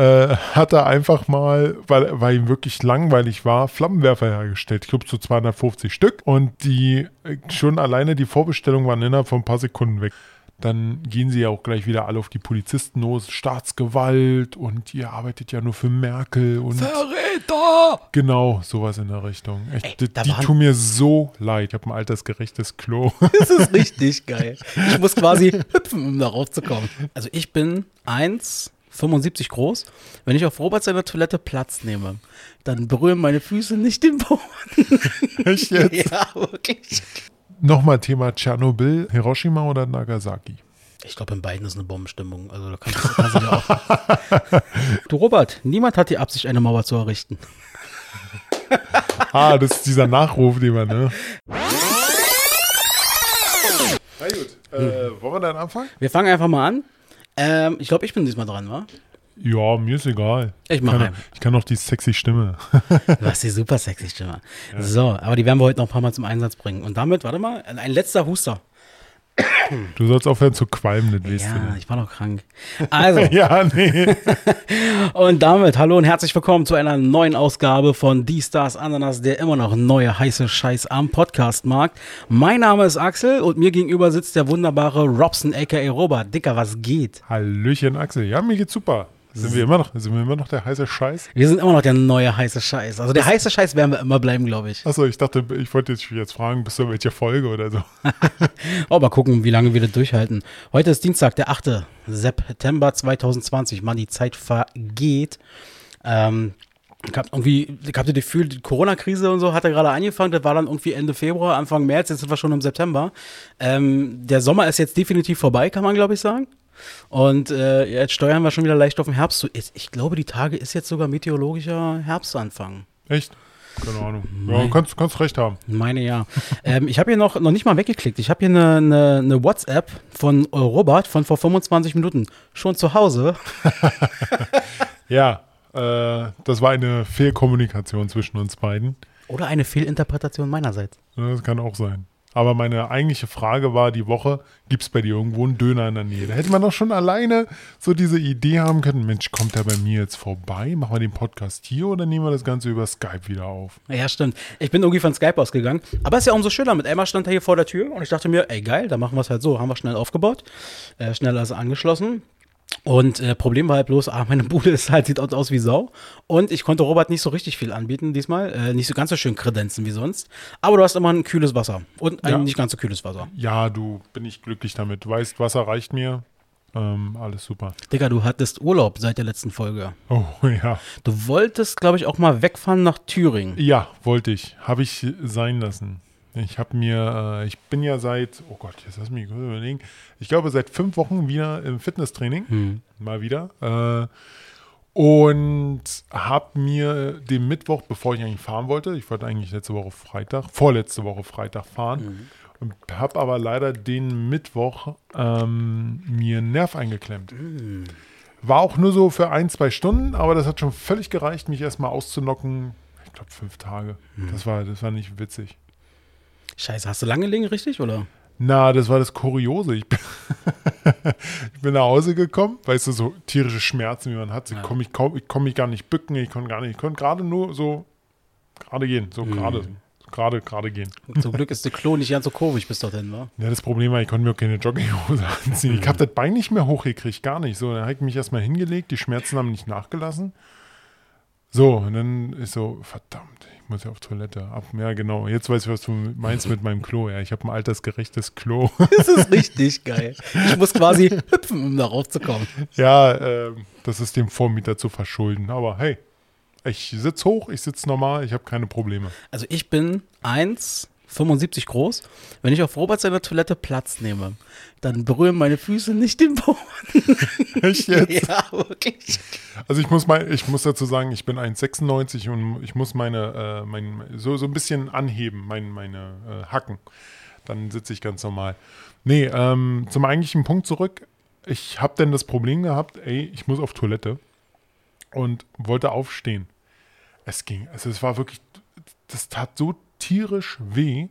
äh, hat er einfach mal, weil, weil ihm wirklich langweilig war, Flammenwerfer hergestellt. Ich glaube so 250 Stück. Und die äh, schon alleine die Vorbestellung waren innerhalb von ein paar Sekunden weg dann gehen sie ja auch gleich wieder alle auf die Polizisten los. Staatsgewalt und ihr arbeitet ja nur für Merkel und. Verräter! Genau, sowas in der Richtung. Echt, Ey, die da die tun mir so leid. Ich habe ein altersgerechtes Klo. Das ist richtig geil. Ich muss quasi hüpfen, um darauf zu kommen. Also ich bin 1,75 groß. Wenn ich auf Robert seiner Toilette Platz nehme, dann berühren meine Füße nicht den Boden. Echt jetzt? Ja, wirklich. Nochmal Thema Tschernobyl, Hiroshima oder Nagasaki? Ich glaube, in beiden ist eine Bombenstimmung. Also da kannst du, kannst du auch. Du Robert, niemand hat die Absicht, eine Mauer zu errichten. Ah, das ist dieser Nachruf, den man, ne? Na gut, äh, wollen wir dann anfangen? Wir fangen einfach mal an. Ähm, ich glaube, ich bin diesmal dran, wa? Ja, mir ist egal. Ich mach kann, einfach. ich kann noch die sexy Stimme. Du hast die super sexy Stimme. So, aber die werden wir heute noch ein paar Mal zum Einsatz bringen. Und damit, warte mal, ein letzter Huster. Du sollst aufhören zu qualmen, das weißt Ja, ich war noch krank. Also. Ja, nee. und damit hallo und herzlich willkommen zu einer neuen Ausgabe von Die Stars Ananas, der immer noch neue heiße Scheiß am Podcastmarkt. Mein Name ist Axel und mir gegenüber sitzt der wunderbare Robson aka Robert. Dicker, was geht? Hallöchen, Axel. Ja, mir geht's super. Sind wir immer noch, sind wir immer noch der heiße Scheiß? Wir sind immer noch der neue heiße Scheiß. Also der heiße Scheiß werden wir immer bleiben, glaube ich. Achso, ich dachte, ich wollte jetzt, jetzt fragen, bist du in welcher Folge oder so? Oh, mal gucken, wie lange wir das durchhalten. Heute ist Dienstag, der 8. September 2020. Mann, die Zeit vergeht. Ähm, irgendwie, ich hab das Gefühl, die Corona-Krise und so hat ja gerade angefangen. Das war dann irgendwie Ende Februar, Anfang März. Jetzt sind wir schon im September. Ähm, der Sommer ist jetzt definitiv vorbei, kann man glaube ich sagen. Und äh, jetzt steuern wir schon wieder leicht auf den Herbst zu. Ich, glaube, die Tage ist jetzt sogar meteorologischer Herbstanfang. Echt? Keine Ahnung. Ja, kannst, kannst recht haben. Meine ja. ähm, ich habe hier noch, noch nicht mal weggeklickt. Ich habe hier eine, eine, eine WhatsApp von Robert von vor 25 Minuten. Schon zu Hause. Ja, äh, das war eine Fehlkommunikation zwischen uns beiden. Oder eine Fehlinterpretation meinerseits. Das kann auch sein. Aber meine eigentliche Frage war die Woche, gibt es bei dir irgendwo einen Döner in der Nähe? Da hätte man doch schon alleine so diese Idee haben können, Mensch, kommt der bei mir jetzt vorbei? Machen wir den Podcast hier oder nehmen wir das Ganze über Skype wieder auf? Ja, stimmt. Ich bin irgendwie von Skype ausgegangen. Aber ist ja umso schöner. Mit Emma stand er hier vor der Tür und ich dachte mir, ey geil, dann machen wir es halt so. Haben wir schnell aufgebaut, äh, schnell alles angeschlossen. Und äh, Problem war halt bloß, ah, meine Bude ist halt, sieht aus, aus wie Sau. Und ich konnte Robert nicht so richtig viel anbieten diesmal. Äh, nicht so ganz so schön kredenzen wie sonst. Aber du hast immer ein kühles Wasser. Und ein Ja. nicht ganz so kühles Wasser. Ja, du, bin ich glücklich damit. Du weißt, Wasser reicht mir. Ähm, alles super. Digga, du hattest Urlaub seit der letzten Folge. Oh ja. Du wolltest, glaube ich, auch mal wegfahren nach Thüringen. Ja, wollte ich. Habe ich sein lassen. Ich habe mir, äh, ich bin ja seit, oh Gott, jetzt lass mich kurz überlegen. Ich glaube, seit fünf Wochen wieder im Fitnesstraining. Mal wieder. Äh, und habe mir den Mittwoch, bevor ich eigentlich fahren wollte, ich wollte eigentlich letzte Woche Freitag, vorletzte Woche Freitag fahren, und habe aber leider den Mittwoch ähm, mir einen Nerv eingeklemmt. War auch nur so für ein, zwei Stunden, aber das hat schon völlig gereicht, mich erstmal auszunocken. Ich glaube, fünf Tage. Das, war, das war nicht witzig. Scheiße, hast du lange gelegen, richtig? Oder? Na, das war das Kuriose. Ich bin, ich bin nach Hause gekommen, weißt du, so tierische Schmerzen, wie man hat. Ich konnte mich, kaum- ich konnte mich gar nicht bücken, ich konnte gar nicht, ich konnte gerade nur so gerade gehen, so gerade, gerade, gerade gehen. Zum Glück ist der Klo nicht ganz so kurvig bis dorthin, wa? Ja, das Problem war, ich konnte mir auch keine Jogginghose anziehen. Ich habe das Bein nicht mehr hochgekriegt, gar nicht. So, dann habe ich mich erstmal hingelegt, die Schmerzen haben nicht nachgelassen. So, und dann ist so, verdammt, ich muss ja auf Toilette. Ab, ja, genau. Jetzt weiß ich, was du meinst mit meinem Klo. Ja, ich habe ein altersgerechtes Klo. Das ist richtig geil. Ich muss quasi hüpfen, um darauf zu kommen. ja, äh, das ist dem Vormieter zu verschulden. Aber hey, ich sitze hoch, ich sitze normal, ich habe keine Probleme. Also ich bin 1,75 groß. Wenn ich auf Robert seiner Toilette Platz nehme, dann berühren meine Füße nicht den Boden. Echt jetzt? Ja, wirklich. Also ich muss mal, ich muss dazu sagen, ich bin 1,96 und ich muss meine, äh, mein, so, so ein bisschen anheben, mein, meine äh, Hacken. Dann sitze ich ganz normal. Nee, ähm, zum eigentlichen Punkt zurück. Ich habe dann das Problem gehabt, ey, ich muss auf Toilette und wollte aufstehen. Es ging, also es war wirklich, das tat so tierisch weh,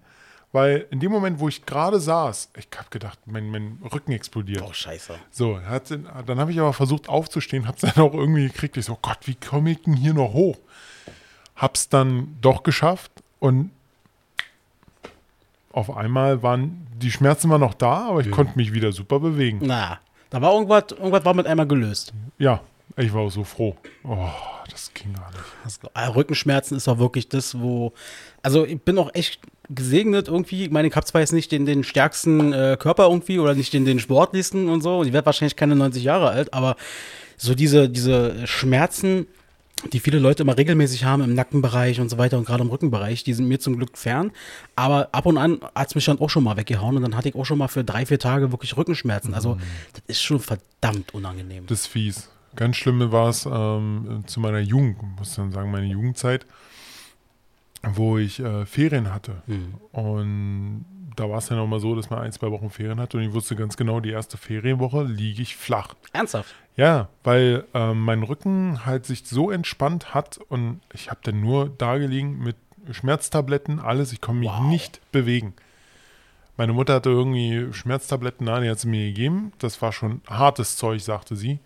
weil in dem Moment, wo ich gerade saß, ich habe gedacht, mein, mein Rücken explodiert. Oh, scheiße. So, hat, dann habe ich aber versucht aufzustehen, habe es dann auch irgendwie gekriegt. Ich so, Gott, wie komme ich denn hier noch hoch? Hab's dann doch geschafft und auf einmal waren die Schmerzen waren noch da, aber ich Mhm. konnte mich wieder super bewegen. Na, da war irgendwas, irgendwas war mit einmal gelöst. Ja, ich war auch so froh. Oh, das ging gar nicht. Das, äh, Rückenschmerzen ist auch wirklich das, wo. Also ich bin auch echt gesegnet irgendwie. Ich meine, ich habe zwar jetzt nicht den, den stärksten äh, Körper irgendwie oder nicht den, den sportlichsten und so. Und ich werde wahrscheinlich keine 90 Jahre alt, aber so diese, diese Schmerzen, die viele Leute immer regelmäßig haben im Nackenbereich und so weiter und gerade im Rückenbereich, die sind mir zum Glück fern. Aber ab und an hat es mich dann auch schon mal weggehauen und dann hatte ich auch schon mal für drei, vier Tage wirklich Rückenschmerzen. Also das ist schon verdammt unangenehm. Das ist fies. Ganz schlimm war es ähm, zu meiner Jugend, muss dann sagen, meine Jugendzeit, wo ich äh, Ferien hatte. Hm. Und da war es dann auch mal so, dass man ein, zwei Wochen Ferien hatte und ich wusste ganz genau, die erste Ferienwoche liege ich flach. Ernsthaft? Ja, weil ähm, mein Rücken halt sich so entspannt hat und ich habe dann nur da gelegen mit Schmerztabletten, alles. Ich konnte mich Wow. nicht bewegen. Meine Mutter hatte irgendwie Schmerztabletten da, die hat sie mir gegeben. Das war schon hartes Zeug, sagte sie.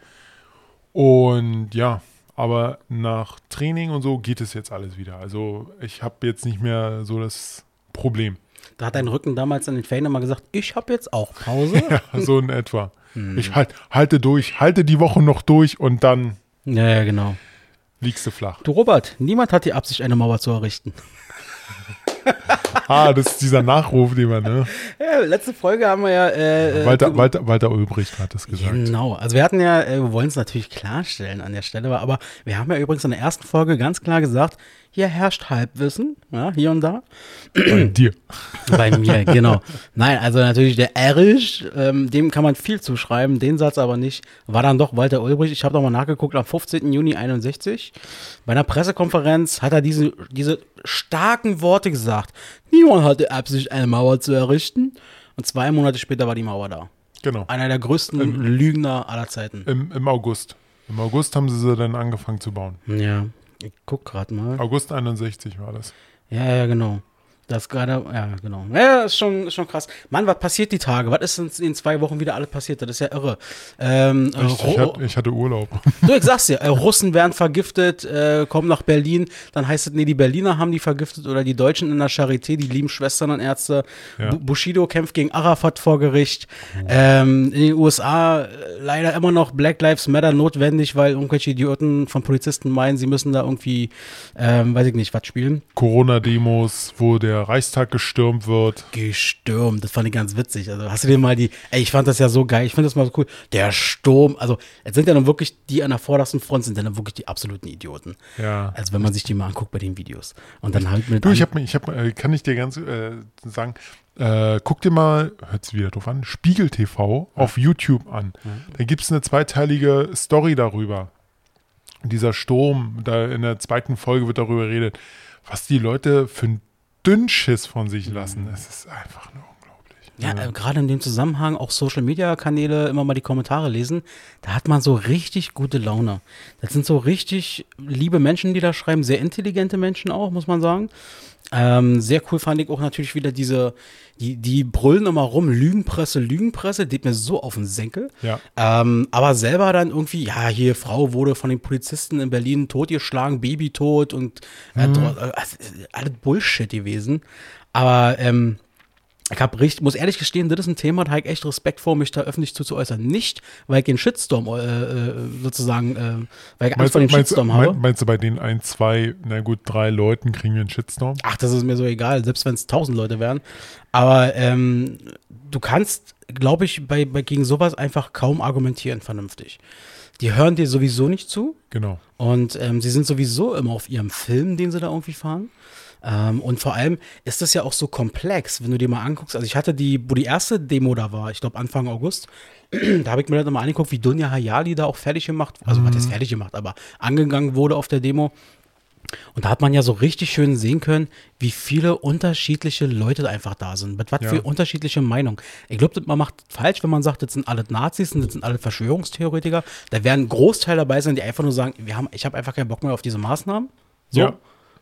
Und ja, aber nach Training und so geht es jetzt alles wieder. Also ich habe jetzt nicht mehr so das Problem. Da hat dein Rücken damals in den Ferien immer gesagt, ich habe jetzt auch Pause. Ja, so in etwa. Ich halt, halte durch, halte die Woche noch durch und dann ja, ja, genau. liegst du flach. Du Robert, niemand hat die Absicht, eine Mauer zu errichten. Ah, das ist dieser Nachruf, den man, ne? Ja, letzte Folge haben wir ja. Äh, Walter, äh, Walter, Walter Ulbricht hat das gesagt. Genau, also wir hatten ja, äh, wir wollen es natürlich klarstellen an der Stelle, aber wir haben ja übrigens in der ersten Folge ganz klar gesagt, hier herrscht Halbwissen, ja, hier und da. Bei dir. Bei mir, genau. Nein, also natürlich der Erich, ähm, dem kann man viel zuschreiben, den Satz aber nicht. War dann doch Walter Ulbricht. Ich habe nochmal nachgeguckt, am 15. Juni 61. Bei einer Pressekonferenz hat er diese, diese starken Worte gesagt. Niemand hatte Absicht, eine Mauer zu errichten. Und zwei Monate später war die Mauer da. Genau. Einer der größten Lügner aller Zeiten. Im, Im August. Im August haben sie sie dann angefangen zu bauen. Ja, ich guck gerade mal. August 61 war das. Ja, ja, genau. Das gerade, ja, genau. Ja, ist schon, ist schon krass. Mann, was passiert die Tage? Was ist in, in zwei Wochen wieder alles passiert? Das ist ja irre. Ähm, äh, Ich, ich, hatte, ich hatte Urlaub. du, ich sag's dir, äh, Russen werden vergiftet, äh, kommen nach Berlin, dann heißt es, nee, die Berliner haben die vergiftet oder die Deutschen in der Charité, die lieben Schwestern und Ärzte. Ja. Bu- Bushido kämpft gegen Arafat vor Gericht. Ähm, in den USA äh, leider immer noch Black Lives Matter notwendig, weil irgendwelche Idioten von Polizisten meinen, sie müssen da irgendwie, ähm, weiß ich nicht, was spielen. Corona-Demos, wo der Reichstag gestürmt wird. gestürmt. Das fand ich ganz witzig. Also hast du dir mal die, ey, ich fand das ja so geil. Ich finde das mal so cool. Der Sturm, also es sind ja dann wirklich, die an der vordersten Front sind dann wirklich die absoluten Idioten. Ja. Also wenn man sich die mal anguckt bei den Videos. Und dann halt mit Du, ich habe ich hab, äh, kann ich dir ganz äh, sagen, äh, guck dir mal, hört's wieder drauf an, Spiegel TV auf YouTube an. Da gibt es eine zweiteilige Story darüber. Dieser Sturm, da in der zweiten Folge wird darüber geredet, was die Leute für einen Dünnschiss von sich lassen. Es ist einfach nur unglaublich. Ja, äh, gerade in dem Zusammenhang auch Social Media Kanäle immer mal die Kommentare lesen, da hat man so richtig gute Laune. Das sind so richtig liebe Menschen, die da schreiben, sehr intelligente Menschen auch, muss man sagen. Ähm, sehr cool fand ich auch natürlich wieder diese, die, die brüllen immer rum, Lügenpresse, Lügenpresse, geht mir so auf den Senkel. Ja. Ähm, aber selber dann irgendwie, ja, hier, Frau wurde von den Polizisten in Berlin totgeschlagen, Baby tot und äh, äh, also, äh, alles Bullshit gewesen. Aber ähm, ich hab richtig, muss ehrlich gestehen, das ist ein Thema, da habe ich echt Respekt vor, mich da öffentlich zu, zu äußern. Nicht, weil ich den Shitstorm äh, äh, sozusagen, äh, weil ich Angst vor dem meinst, Shitstorm mein- habe. meinst du, bei den ein, zwei, na gut, drei Leuten kriegen wir einen Shitstorm? Ach, das ist mir so egal, selbst wenn es tausend Leute wären. Aber ähm, du kannst, glaube ich, bei, bei gegen sowas einfach kaum argumentieren vernünftig. Die hören dir sowieso nicht zu Genau. und ähm, sie sind sowieso immer auf ihrem Film, den sie da irgendwie fahren. Ähm, und vor allem ist das ja auch so komplex, wenn du dir mal anguckst. Also ich hatte die, wo die erste Demo da war, ich glaube Anfang August, da habe ich mir dann mal angeguckt, wie Dunja Hayali da auch fertig gemacht, also was ist fertig gemacht, aber angegangen wurde auf der Demo. Und da hat man ja so richtig schön sehen können, wie viele unterschiedliche Leute einfach da sind. Mit was Ja. für unterschiedliche Meinungen. Ich glaube, man macht falsch, wenn man sagt, das sind alle Nazis und das sind alle Verschwörungstheoretiker. Da werden Großteil dabei sein, die einfach nur sagen, wir haben, ich habe einfach keinen Bock mehr auf diese Maßnahmen. So. Ja.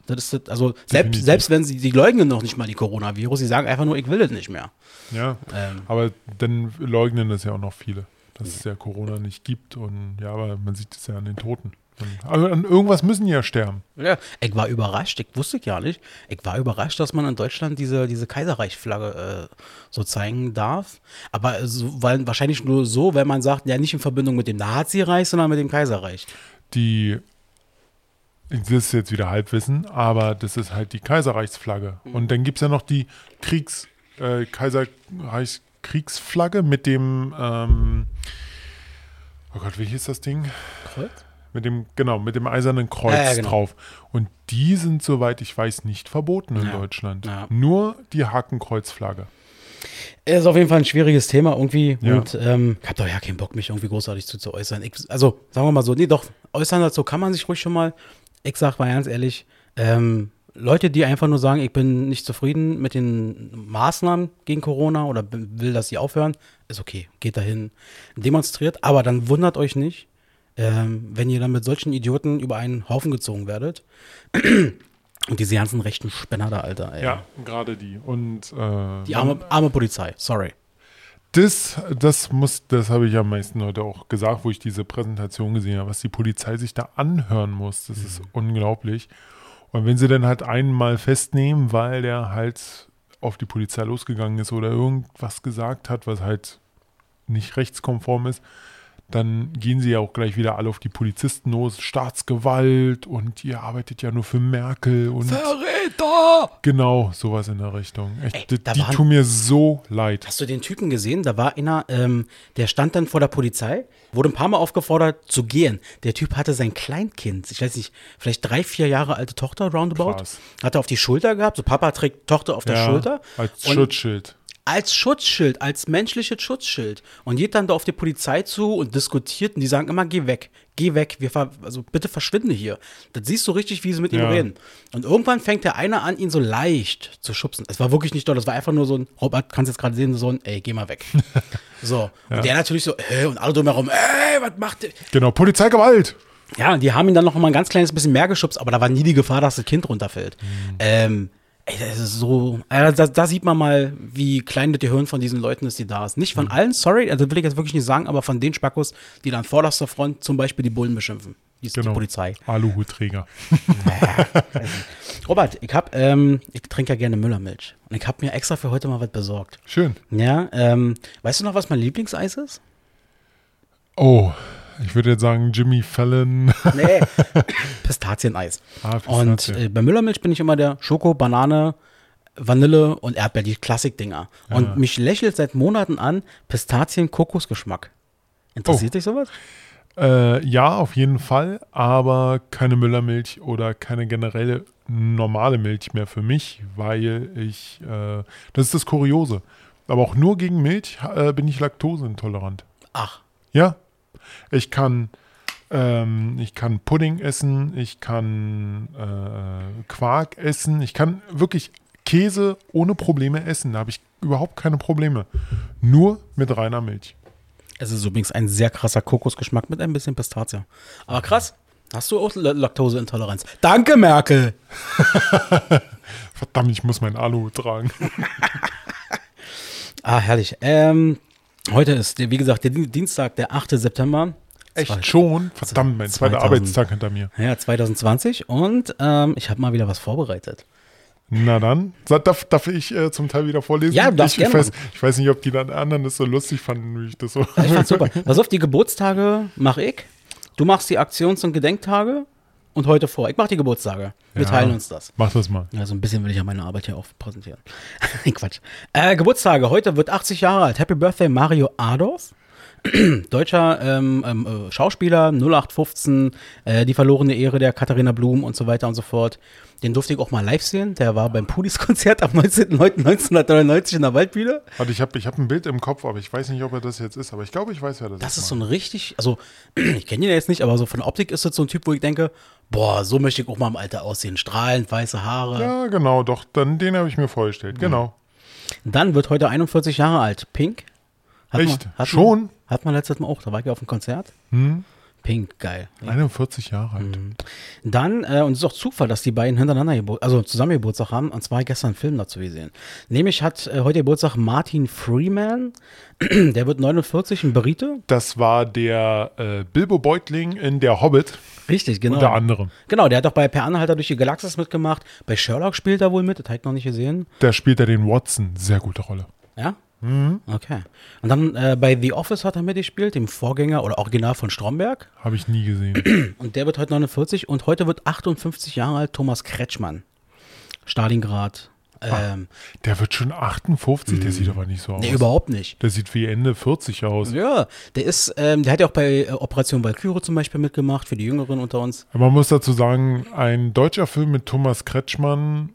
Das ist das, also selbst, selbst wenn sie, die leugnen noch nicht mal die Coronavirus, sie sagen einfach nur, ich will das nicht mehr. Ja, Ähm. aber dann leugnen das ja auch noch viele, dass es ja Corona nicht gibt. Und ja, aber man sieht es ja an den Toten. Aber an irgendwas müssen die ja sterben. Ja, ich war überrascht, ich wusste ja nicht. Ich war überrascht, dass man in Deutschland diese, diese Kaiserreichsflagge äh, so zeigen darf. Aber so, weil, wahrscheinlich nur so, wenn man sagt, ja, nicht in Verbindung mit dem Nazireich, sondern mit dem Kaiserreich. Die, das ist jetzt wieder Halbwissen, aber das ist halt die Kaiserreichsflagge. Und dann gibt es ja noch die Kriegs, äh, Kaiserreichskriegsflagge mit dem, ähm, oh Gott, wie hieß das Ding? Kreuz? Mit dem, genau, mit dem eisernen Kreuz Ja, ja, genau. drauf. Und die sind, soweit ich weiß, nicht verboten in Ja. Deutschland. Nur die Hakenkreuzflagge. Ist auf jeden Fall ein schwieriges Thema irgendwie. Ja. Und ähm, ich habe doch ja keinen Bock, mich irgendwie großartig zu, zu äußern. Ich, also, sagen wir mal so, nee, doch, äußern dazu kann man sich ruhig schon mal. Ich sag mal ganz ehrlich, ähm, Leute, die einfach nur sagen, ich bin nicht zufrieden mit den Maßnahmen gegen Corona oder will, dass sie aufhören, ist okay. Geht dahin, demonstriert, aber dann wundert euch nicht, ähm, wenn ihr dann mit solchen Idioten über einen Haufen gezogen werdet. Und diese ganzen rechten Spinner da, Alter. Ey. Ja, gerade die. Und äh, Die arme, arme Polizei, sorry. Das, das muss, das habe ich am meisten heute auch gesagt, wo ich diese Präsentation gesehen habe, was die Polizei sich da anhören muss. Das ist unglaublich. Und wenn sie dann halt einen mal festnehmen, weil der halt auf die Polizei losgegangen ist oder irgendwas gesagt hat, was halt nicht rechtskonform ist, dann gehen sie ja auch gleich wieder alle auf die Polizisten los. Staatsgewalt und ihr arbeitet ja nur für Merkel und Verräter! genau sowas in der Richtung. Echt, Ey, die die waren- tun mir so leid. Hast du den Typen gesehen? Da war einer, ähm, der stand dann vor der Polizei, wurde ein paar Mal aufgefordert zu gehen. Der Typ hatte sein Kleinkind, ich weiß nicht, vielleicht drei, vier Jahre alte Tochter, roundabout. Krass. Hat er auf die Schulter gehabt, so Papa trägt Tochter auf der Ja, Schulter. Als Schutzschild. Als Schutzschild, als menschliches Schutzschild. Und geht dann da auf die Polizei zu und diskutiert und die sagen immer, geh weg, geh weg, wir also bitte verschwinde hier. Das siehst du richtig, wie sie mit ihm Ja. reden. Und irgendwann fängt der eine an, ihn so leicht zu schubsen. Es war wirklich nicht doll, das war einfach nur so ein, Robert, kannst jetzt gerade sehen, so ein, ey, geh mal weg. so. Und der natürlich so, ey, und alle drumherum, ey, was macht der? Genau, Polizeigewalt. Ja, und die haben ihn dann noch mal ein ganz kleines bisschen mehr geschubst, aber da war nie die Gefahr, dass das Kind runterfällt. Ähm, ey, das ist so, äh, da, da sieht man mal, wie klein das Gehirn von diesen Leuten ist, die da ist. Nicht von allen, sorry, also will ich jetzt wirklich nicht sagen, aber von den Spackos, die dann vorderster Front zum Beispiel die Bullen beschimpfen. Die ist Genau. die Polizei. Aluhutträger. Robert, ich hab, ähm, ich trinke ja gerne Müllermilch. Und ich habe mir extra für heute mal was besorgt. Schön. Ja, ähm, weißt du noch, was mein Lieblingseis ist? Oh, ich würde jetzt sagen Jimmy Fallon. Nee. Pistazieneis. Ah, Und Pistazie. äh, bei Müllermilch bin ich immer der Schoko, Banane, Vanille und Erdbeer, die Klassikdinger. Und mich lächelt seit Monaten an Pistazien-Kokosgeschmack. Interessiert Oh. dich sowas? Äh, ja, auf jeden Fall, aber keine Müllermilch oder keine generelle normale Milch mehr für mich, weil ich, äh, das ist das Kuriose. Aber auch nur gegen Milch äh, bin ich laktoseintolerant. Ach, Ja, ich kann, ähm, ich kann Pudding essen, ich kann äh, Quark essen, ich kann wirklich Käse ohne Probleme essen. Da habe ich überhaupt keine Probleme. Nur mit reiner Milch. es ist übrigens ein sehr krasser Kokosgeschmack mit ein bisschen Pistazie. Aber krass, hast du auch La- Laktoseintoleranz? Danke, Merkel! Verdammt, ich muss mein Alu tragen. Ah, herrlich. Ähm, heute ist, wie gesagt, der Di- Dienstag, der 8. September. Echt schon? Verdammt, mein zweiter 2000. Arbeitstag hinter mir. Ja, 2020 und ähm, ich habe mal wieder was vorbereitet. Na dann, darf, darf ich äh, zum Teil wieder vorlesen? Ja, du darfst ich, ich, gerne weiß, ich weiß nicht, ob die dann anderen das so lustig fanden, wie ich das so. Ja, ich fand's super. Pass auf, die Geburtstage mache ich. Du machst die Aktions- und Gedenktage und heute vor. Ich mache die Geburtstage. Wir Ja. teilen uns das. Mach das mal. Ja, so ein bisschen will ich ja meine Arbeit hier auch präsentieren. Quatsch. Äh, Geburtstage. Heute wird 80 Jahre alt. Happy Birthday Mario Adorf. Deutscher ähm, ähm, äh, Schauspieler, 0815, äh, die verlorene Ehre der Katharina Blum und so weiter und so fort. Den durfte ich auch mal live sehen. Der war beim Pudis-Konzert am 19.09.1999 in der Waldbühne. Warte, ich habe ich hab ein Bild im Kopf, aber ich weiß nicht, ob er das jetzt ist. Aber ich glaube, ich weiß, wer das, Das ist. ist so ein richtig, also ich kenne ihn ja jetzt nicht, aber so von der Optik ist das so ein Typ, wo ich denke, boah, so möchte ich auch mal im Alter aussehen. Strahlend, weiße Haare. Ja, genau, doch. Dann den habe ich mir vorgestellt. Genau. Dann wird heute 41 Jahre alt. Pink. Hat Echt? Man, hat Schon? Hat man letztes Mal auch, da war ich ja auf dem Konzert. Hm? Pink, geil. 41 Jahre alt. Mhm. Dann, äh, und es ist auch Zufall, dass die beiden hintereinander Gebur also zusammen Geburtstag haben, und zwar gestern einen Film dazu gesehen. Nämlich hat äh, heute Geburtstag Martin Freeman, der wird 49, ein Brite. Das war der äh, Bilbo Beutling in Der Hobbit. Richtig, genau. Unter anderem. Genau, der hat doch bei Per Anhalter durch die Galaxis mitgemacht. Bei Sherlock spielt er wohl mit, das habe ich noch nicht gesehen. Da spielt er den Watson. Sehr gute Rolle. Ja? Okay. Und dann äh, bei The Office hat er mitgespielt, dem Vorgänger oder Original von Stromberg. Habe ich nie gesehen. Und der wird heute 49 und heute wird 58 Jahre alt Thomas Kretschmann. Stalingrad. Ähm, Der wird schon 58. Der sieht aber nicht so aus. nee, überhaupt nicht. Der sieht wie Ende 40 aus. Ja, der ist, ähm, der hat ja auch bei äh, Operation Valkyrie zum Beispiel mitgemacht, für die Jüngeren unter uns. Man muss dazu sagen, ein deutscher Film mit Thomas Kretschmann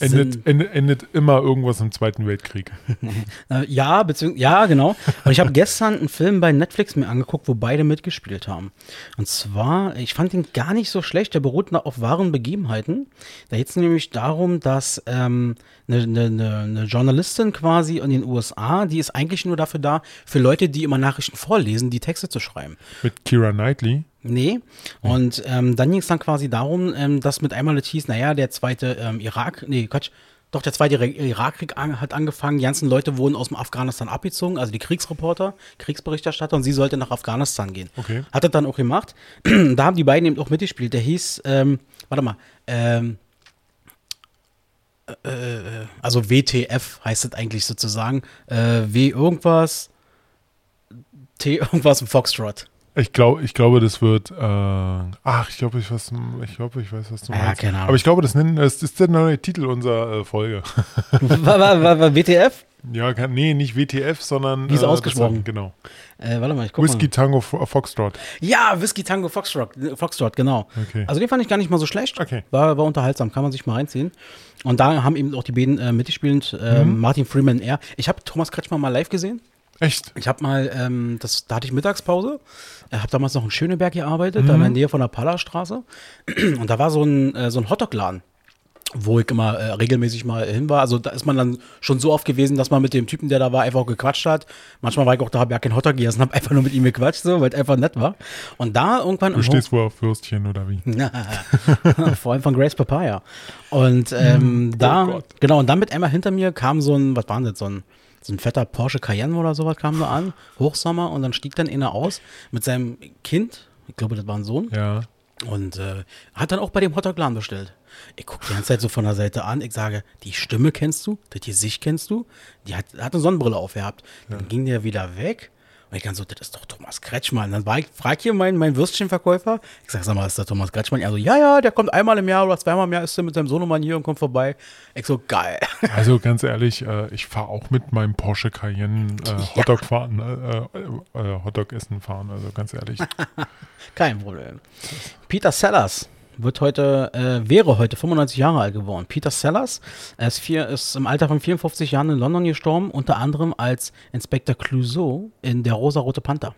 endet, endet, endet immer irgendwas im Zweiten Weltkrieg. Äh, ja, beziehungsweise, ja, genau. Und ich habe gestern einen Film bei Netflix mir angeguckt, wo beide mitgespielt haben. Und zwar, ich fand ihn gar nicht so schlecht, der beruht auf wahren Begebenheiten. Da geht es nämlich darum, dass ähm, eine, eine, eine, eine Journalistin quasi in den USA, die ist eigentlich nur dafür da, für Leute, die immer Nachrichten vorlesen, die Texte zu schreiben. Mit Kira Knightley. Nee. Und ähm, dann ging es dann quasi darum, ähm, dass mit einmal das hieß, naja, der zweite ähm, Irak, nee, Quatsch, doch, der zweite Ira- Irakkrieg an, hat angefangen, die ganzen Leute wurden aus dem Afghanistan abgezogen, also die Kriegsreporter, Kriegsberichterstatter, und sie sollte nach Afghanistan gehen. Okay. Hat er dann auch gemacht. da haben die beiden eben auch mitgespielt. Der hieß, ähm, warte mal, ähm, äh, äh, also WTF heißt das eigentlich sozusagen, äh, W irgendwas, T irgendwas im Foxtrot. Ich, glaub, ich glaube, das wird. Äh, ach, ich glaube, ich, weiß- ich, glaube, ich weiß, was du Ja, meinst. keine Ahnung. Aber ich glaube, das, nennen, das ist der neue Titel unserer äh, Folge. war, war, war, war WTF? ja, kann, nee, nicht WTF, sondern. Wie ist äh, ausgesprochen? Genau. Äh, warte mal, ich guck Whisky mal. Tango Fo- Foxtrot. Ja, Whisky Tango Foxtrot, Foxtrot, genau. Okay. Also den fand ich gar nicht mal so schlecht. Okay. War, war unterhaltsam, kann man sich mal reinziehen. Und da haben eben auch die beiden äh, mitgespielt, äh, Mhm. Martin Freeman er. Ich habe Thomas Kretschmann mal live gesehen. Echt? Ich habe mal, ähm, das, da hatte ich Mittagspause. Ich habe damals noch in Schöneberg gearbeitet, Mhm. da in der Nähe von der Pallerstraße. Und da war so ein, äh, so ein Hotdog-Laden, wo ich immer äh, regelmäßig mal hin war. Also da ist man dann schon so oft gewesen, dass man mit dem Typen, der da war, einfach auch gequatscht hat. Manchmal war ich auch da, habe ja kein Hotdog gegessen, habe einfach nur mit ihm gequatscht, so, weil es einfach nett war. Und da irgendwann Du stehst wohl auf Würstchen oder wie? vor allem von Grace Papaya. Und ähm, da, Gott. genau, und dann mit einmal hinter mir kam so ein, was war denn das, so ein, so ein fetter Porsche Cayenne oder sowas kam da an, Hochsommer, und dann stieg dann einer aus mit seinem Kind, ich glaube, das war ein Sohn, Ja. und äh, hat dann auch bei dem Hotdog-Laden bestellt. Ich gucke die ganze Zeit so von der Seite an, ich sage, die Stimme kennst du, das Gesicht kennst du, die hat, hat eine Sonnenbrille aufgehabt. Dann ging der wieder weg. Und ich dann so, das ist doch Thomas Kretschmann. Dann war ich, frag hier meinen mein Würstchenverkäufer. Ich sag, sag mal, ist der Thomas Kretschmann? Er so, ja, ja, der kommt einmal im Jahr oder zweimal im Jahr, ist der mit seinem Sohnemann hier und kommt vorbei. Ich so, geil. Also ganz ehrlich, äh, ich fahre auch mit meinem Porsche Cayenne äh, Hotdog fahren, äh, äh, äh, Hotdog essen fahren. Also ganz ehrlich. Kein Problem. Peter Sellers wird heute, äh, wäre heute 95 Jahre alt geworden. Peter Sellers er ist, vier, ist im Alter von 54 Jahren in London gestorben, unter anderem als Inspektor Clouseau in Der rosa-rote Panther.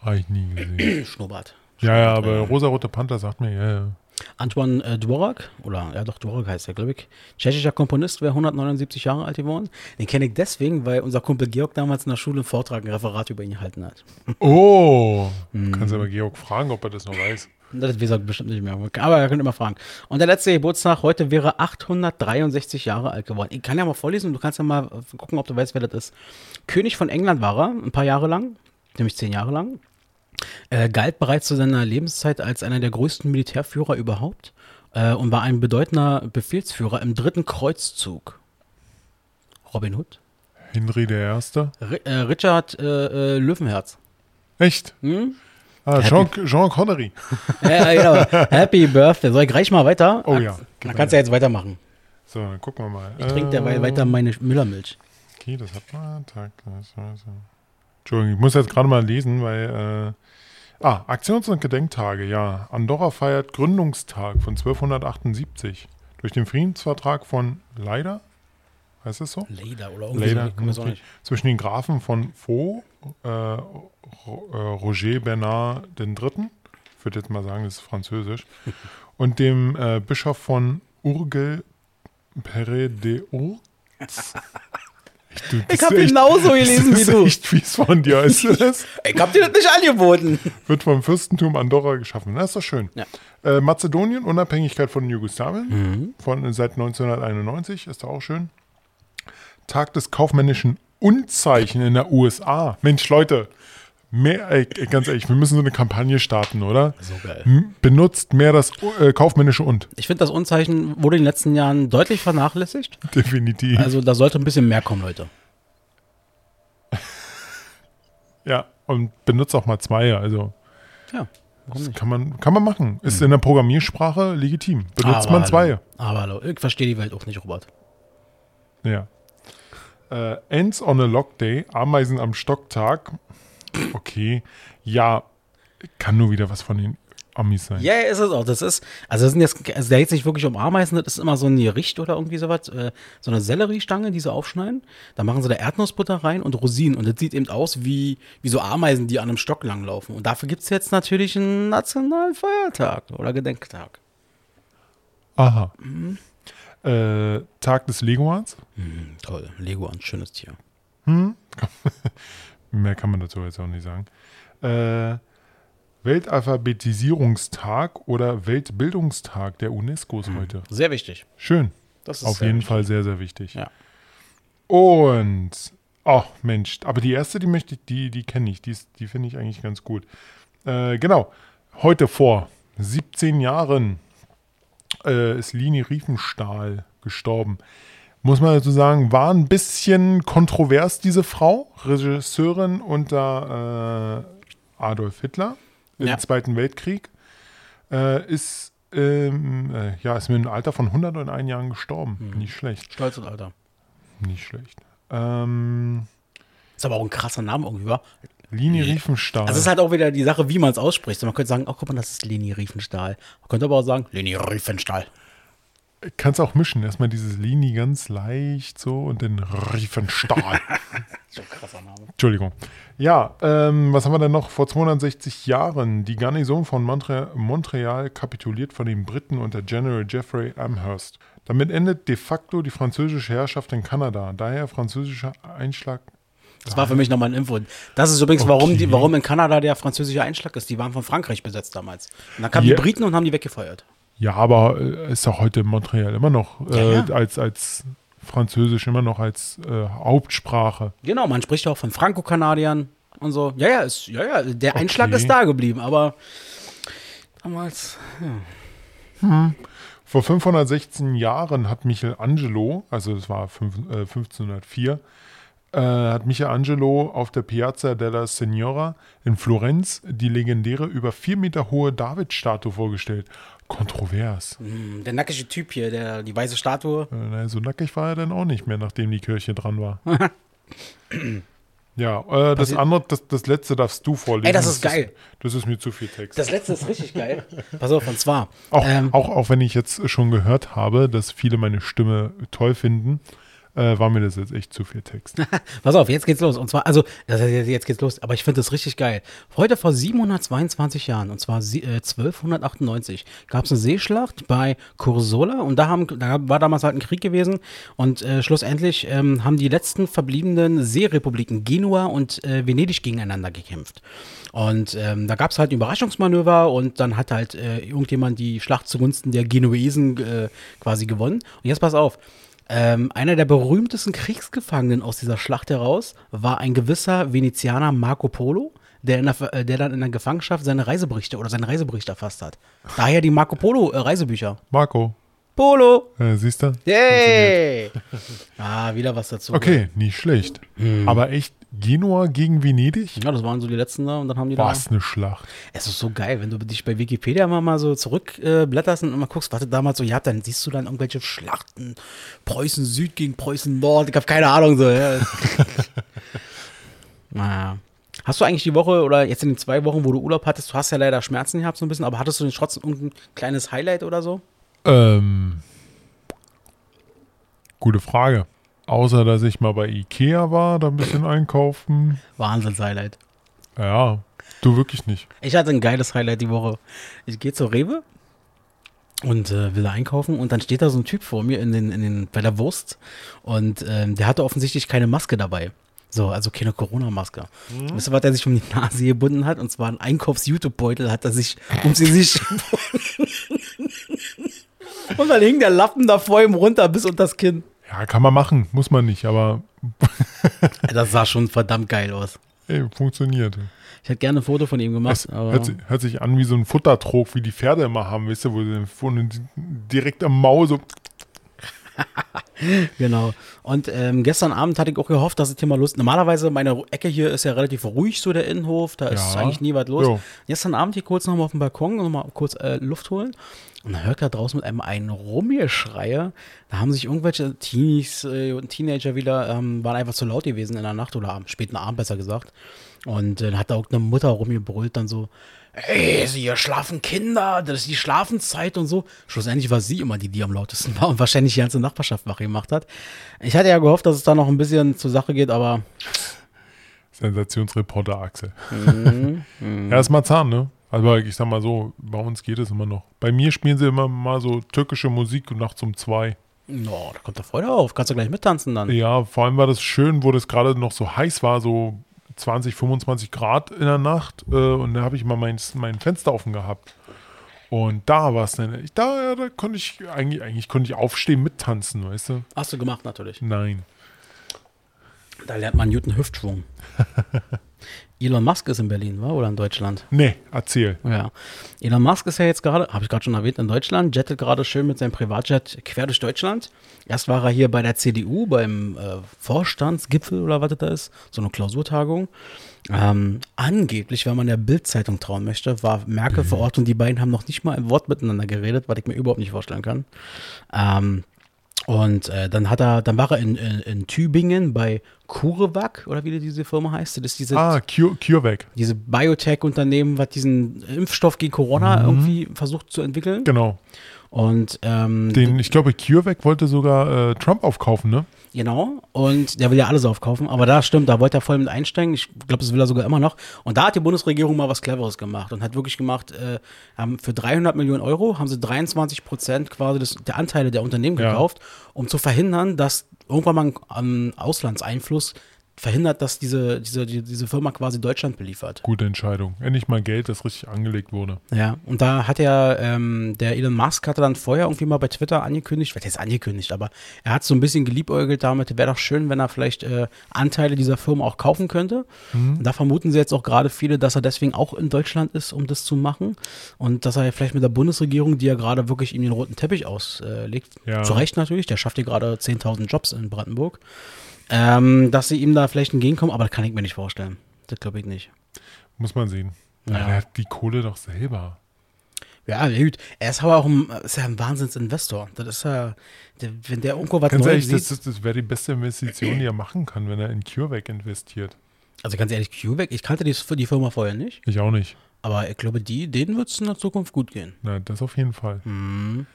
Habe ich nie gesehen. Schnurrbart. Ja, ja, aber rosarote Panther sagt mir, ja, ja. Antoine äh, Dvorak, oder ja doch, Dvorak heißt er, glaube ich. Tschechischer Komponist, wäre 179 Jahre alt geworden. Den kenne ich deswegen, weil unser Kumpel Georg damals in der Schule einen Vortrag, ein Referat über ihn gehalten hat. Oh! Mhm. Kannst du aber Georg fragen, ob er das noch weiß. Das weiß er bestimmt nicht mehr. Aber er könnte immer fragen. Und der letzte Geburtstag heute wäre 863 Jahre alt geworden. Ich kann ja mal vorlesen und du kannst ja mal gucken, ob du weißt, wer das ist. König von England war er, ein paar Jahre lang, nämlich zehn Jahre lang. Äh, galt bereits zu seiner Lebenszeit als einer der größten Militärführer überhaupt äh, und war ein bedeutender Befehlsführer im dritten Kreuzzug. Robin Hood? Henry der Erste. Ri äh, Richard äh, äh, Löwenherz. Echt? Hm? Ah, Jean, Jean Connery. Ja, ja, genau. Happy Birthday. Soll ich gleich mal weiter? Oh ja. Dann kannst du ja jetzt weitermachen. So, dann gucken wir mal. Ich trinke derweil weiter meine Müllermilch. Okay, das hat man. Tag. Entschuldigung, ich muss jetzt gerade mal lesen, weil. Äh, ah, Aktions- und Gedenktage, ja. Andorra feiert Gründungstag von 1278. Durch den Friedensvertrag von Leider, heißt es so? Leder oder irgendwie Leider, so. Ich okay. nicht. zwischen den Grafen von Vaux, äh, äh, Roger Bernard III., ich würde jetzt mal sagen, das ist französisch, und dem äh, Bischof von Urgel Pere de. Du, das Ich habe genauso gelesen das wie du. echt fies von dir, weißt du das? Ich hab dir das nicht angeboten. Wird vom Fürstentum Andorra geschaffen. Das ist doch schön. Ja. Äh, Mazedonien, Unabhängigkeit von Jugoslawien, Mhm. von, seit 1991, ist doch auch schön. Tag des kaufmännischen Unzeichen in der USA. Mensch, Leute, mehr, ey, ganz ehrlich, wir müssen so eine Kampagne starten, oder? So geil. Benutzt mehr das äh, kaufmännische Und. Ich finde, das Unzeichen wurde in den letzten Jahren deutlich vernachlässigt. Definitiv. Also da sollte ein bisschen mehr kommen, Leute. ja, und benutzt auch mal zwei, also Ja, nicht? kann man, kann man machen. Ist in der Programmiersprache legitim. Benutzt man hallo. zwei. Aber hallo, ich verstehe die Welt auch nicht, Robert. Ja. Äh, Ants on a Lock Day, Ameisen am Stocktag. Okay. Ja, kann nur wieder was von den Amis sein. Ja, ist es auch. Das ist, also das sind jetzt, also da geht es nicht wirklich um Ameisen, das ist immer so ein Gericht oder irgendwie sowas, äh, so eine Selleriestange, die sie aufschneiden. Da machen sie da Erdnussbutter rein und Rosinen und das sieht eben aus wie, wie so Ameisen, die an einem Stock langlaufen. Und dafür gibt es jetzt natürlich einen nationalen Feiertag oder Gedenktag. Aha. Äh, Tag des Leguans. Hm, toll, ein schönes Tier. Mehr kann man dazu jetzt auch nicht sagen. Äh, Weltalphabetisierungstag oder Weltbildungstag der UNESCO ist heute. Sehr wichtig. Schön. Das ist Auf jeden wichtig. Fall sehr, sehr wichtig. Ja. Und, oh Mensch, aber die erste, die möchte ich, die, die kenne ich, die, ist- die finde ich eigentlich ganz gut. Äh, genau, heute vor 17 Jahren äh, ist Lini Riefenstahl gestorben. Muss man dazu sagen, war ein bisschen kontrovers, diese Frau, Regisseurin unter äh, Adolf Hitler im Ja. Zweiten Weltkrieg, äh, ist, ähm, äh, ja, ist mit einem Alter von 101 Jahren gestorben. Nicht schlecht, Stolz und Alter. nicht schlecht. Ähm, Ist aber auch ein krasser Name irgendwie, wa? Lini Riefenstahl. Also es ist halt auch wieder die Sache, wie man es ausspricht. Man könnte sagen, oh, guck mal, das ist Leni Riefenstahl. Man könnte aber auch sagen, Leni Riefenstahl. Kannst auch mischen. Erstmal dieses Lini ganz leicht so und dann Riefenstahl. So ein krasser Name. Entschuldigung. Ja, ähm, was haben wir denn noch? Vor 260 Jahren, die Garnison von Montre Montreal kapituliert von den Briten unter General Jeffrey Amherst. Damit endet de facto die französische Herrschaft in Kanada. Daher französischer Einschlag. Das war für mich nochmal ein Info. Das ist übrigens, warum, Okay. die, warum in Kanada der französische Einschlag ist. Die waren von Frankreich besetzt damals. Und dann kamen Ja. die Briten und haben die weggefeuert. Ja, aber äh, ist doch heute in Montreal immer noch äh, Ja, ja. als als Französisch immer noch als äh, Hauptsprache. Genau, man spricht auch von Franco-Kanadiern und so. Ja, ja, ist, ja, ja, der Einschlag Okay. ist da geblieben, aber damals. Vor 516 Jahren hat Michelangelo, also es war fünf, äh, 1504, äh, hat Michelangelo auf der Piazza della Signora in Florenz die legendäre über vier Meter hohe David-Statue vorgestellt. Kontrovers. Hm, Der nackige Typ hier, der, die weiße Statue. Äh, naja, so nackig war er dann auch nicht mehr, nachdem die Kirche dran war. ja, äh, das Passi- andere, das, das letzte darfst du vorlesen. Ey, das ist geil. das ist mir zu viel Text. Das letzte ist richtig geil. Pass auf, und zwar. Auch, ähm, auch, auch wenn ich jetzt schon gehört habe, dass viele meine Stimme toll finden, äh, war mir das jetzt echt zu viel Text. Pass auf, jetzt geht's los. Und zwar, also, jetzt geht's los, aber ich finde das richtig geil. Heute vor 722 Jahren, und zwar äh, 1298, gab es eine Seeschlacht bei Curzola und da, haben, da war damals halt ein Krieg gewesen und äh, schlussendlich ähm, haben die letzten verbliebenen Seerepubliken Genua und äh, Venedig gegeneinander gekämpft. Und ähm, da gab es halt ein Überraschungsmanöver und dann hat halt äh, irgendjemand die Schlacht zugunsten der Genuesen äh, quasi gewonnen. Und jetzt pass auf. Ähm, einer der berühmtesten Kriegsgefangenen aus dieser Schlacht heraus war ein gewisser Venezianer Marco Polo, der, der, äh, der dann in der Gefangenschaft seine Reiseberichte oder seine Reiseberichte erfasst hat. Daher die Marco Polo äh, Reisebücher. Marco, Polo! äh, siehst du? Yay! ah, wieder was dazu. Okay, nicht schlecht. Hm. Aber echt, Genua gegen Venedig? Ja, das waren so die letzten da und dann haben die Was eine Schlacht. da. Es ist so geil, wenn du dich bei Wikipedia mal, mal so zurückblätterst äh, und mal guckst, was du damals so ihr habt, dann siehst du dann irgendwelche Schlachten. Preußen Süd gegen Preußen Nord. Ich habe keine Ahnung so. Ja. naja. Hast du eigentlich die Woche oder jetzt in den zwei Wochen, wo du Urlaub hattest, du hast ja leider Schmerzen gehabt so ein bisschen, aber hattest du denn trotzdem irgendein kleines Highlight oder so? Ähm, gute Frage. Außer, dass ich mal bei Ikea war, da ein bisschen einkaufen. Wahnsinns-Highlight. Ja, du wirklich nicht. Ich hatte ein geiles Highlight die Woche. Ich gehe zur Rewe und äh, will da einkaufen und dann steht da so ein Typ vor mir in den, in den, bei der Wurst und ähm, der hatte offensichtlich keine Maske dabei. So, also keine Corona-Maske. Mhm. Wisst ihr, was er sich um die Nase gebunden hat? Und zwar ein Einkaufs-YouTube-Beutel hat er sich um sie sich Und dann hing der Lappen da vor ihm runter bis unter das Kinn. Ja, kann man machen, muss man nicht, aber. das sah schon verdammt geil aus. Ey, funktioniert. Ich hätte gerne ein Foto von ihm gemacht. hört, hört, sich an wie so ein Futtertrog, wie die Pferde immer haben, weißt du, wo sie direkt am Maul so. genau. Und ähm, gestern Abend hatte ich auch gehofft, dass es hier mal Lust. Normalerweise, meine Ecke hier ist ja relativ ruhig, so der Innenhof. Da ist ja. eigentlich nie was los. Jo. Gestern Abend hier kurz nochmal auf dem Balkon und nochmal kurz äh, Luft holen. Und dann hört er draußen mit einem einen Rumgeschreie. Da haben sich irgendwelche Teenies äh, und Teenager wieder, ähm, waren einfach zu laut gewesen in der Nacht oder am späten Abend besser gesagt. Und äh, dann hat da auch eine Mutter rumgebrüllt, dann so, ey, hier schlafen Kinder, das ist die Schlafenszeit und so. Schlussendlich war sie immer die, die am lautesten war und wahrscheinlich die ganze Nachbarschaft wach gemacht hat. Ich hatte ja gehofft, dass es da noch ein bisschen zur Sache geht, aber. Sensationsreporter Axel. Mhm, mhm. ja, ist Marzahn, ne? Also ich sag mal so, bei uns geht es immer noch. Bei mir spielen sie immer mal so türkische Musik nachts um zwei. No, da kommt da Freude auf. Kannst du gleich mittanzen dann. Ja, vor allem war das schön, wo das gerade noch so heiß war, so 20, 25 Grad in der Nacht. Äh, und da habe ich mal mein, mein Fenster offen gehabt. Und da war es dann, ich, da, da konnte ich, eigentlich, eigentlich konnte ich aufstehen, mittanzen, weißt du? Hast du gemacht natürlich. Nein. Da lernt man Newton Hüftschwung. Elon Musk ist in Berlin, war oder in Deutschland? Nee, erzähl. Ja. Elon Musk ist ja jetzt gerade, habe ich gerade schon erwähnt, in Deutschland, jettet gerade schön mit seinem Privatjet quer durch Deutschland. Erst war er hier bei der CDU beim äh, Vorstandsgipfel oder was das da ist, so eine Klausurtagung. Ähm, angeblich, wenn man der Bildzeitung trauen möchte, war Merkel mhm. vor Ort und die beiden haben noch nicht mal ein Wort miteinander geredet, was ich mir überhaupt nicht vorstellen kann. Ähm, und äh, dann hat er, dann war er in, in, in Tübingen bei CureVac oder wie diese Firma heißt. Das ist diese, ah, Cure, CureVac. Diese Biotech-Unternehmen, was diesen Impfstoff gegen Corona mhm. irgendwie versucht zu entwickeln. Genau. Und ähm, den, ich glaube, CureVac wollte sogar äh, Trump aufkaufen, ne? Genau. Und der will ja alles aufkaufen. Aber da stimmt, da wollte er voll mit einsteigen. Ich glaube, das will er sogar immer noch. Und da hat die Bundesregierung mal was Cleveres gemacht und hat wirklich gemacht, äh, haben für 300 Millionen Euro haben sie 23 Prozent quasi des, der Anteile der Unternehmen gekauft, ja. um zu verhindern, dass irgendwann mal ein Auslandseinfluss verhindert, dass diese, diese, diese Firma quasi Deutschland beliefert. Gute Entscheidung. Endlich mal Geld, das richtig angelegt wurde. Ja, und da hat er, ähm, der Elon Musk hatte dann vorher irgendwie mal bei Twitter angekündigt, wird jetzt angekündigt, aber er hat so ein bisschen geliebäugelt damit, wäre doch schön, wenn er vielleicht äh, Anteile dieser Firma auch kaufen könnte. Mhm. Da vermuten sie jetzt auch gerade viele, dass er deswegen auch in Deutschland ist, um das zu machen. Und dass er vielleicht mit der Bundesregierung, die ja gerade wirklich ihm den roten Teppich auslegt, ja. zu Recht natürlich, der schafft hier gerade 10.000 Jobs in Brandenburg ähm, dass sie ihm da vielleicht entgegenkommen, aber das kann ich mir nicht vorstellen. Das glaube ich nicht. Muss man sehen. Ja. Er hat die Kohle doch selber. Ja, gut. Er ist aber auch ein, ist ja ein Wahnsinnsinvestor. Das ist ja, der, wenn der irgendwo was ganz Neues ehrlich, sieht. Das, das wäre die beste Investition, die er machen kann, wenn er in CureVac investiert. Also ganz ehrlich, CureVac, ich kannte die, die Firma vorher nicht. Ich auch nicht. Aber ich glaube, die, denen wird es in der Zukunft gut gehen. Na, das auf jeden Fall. Mhm.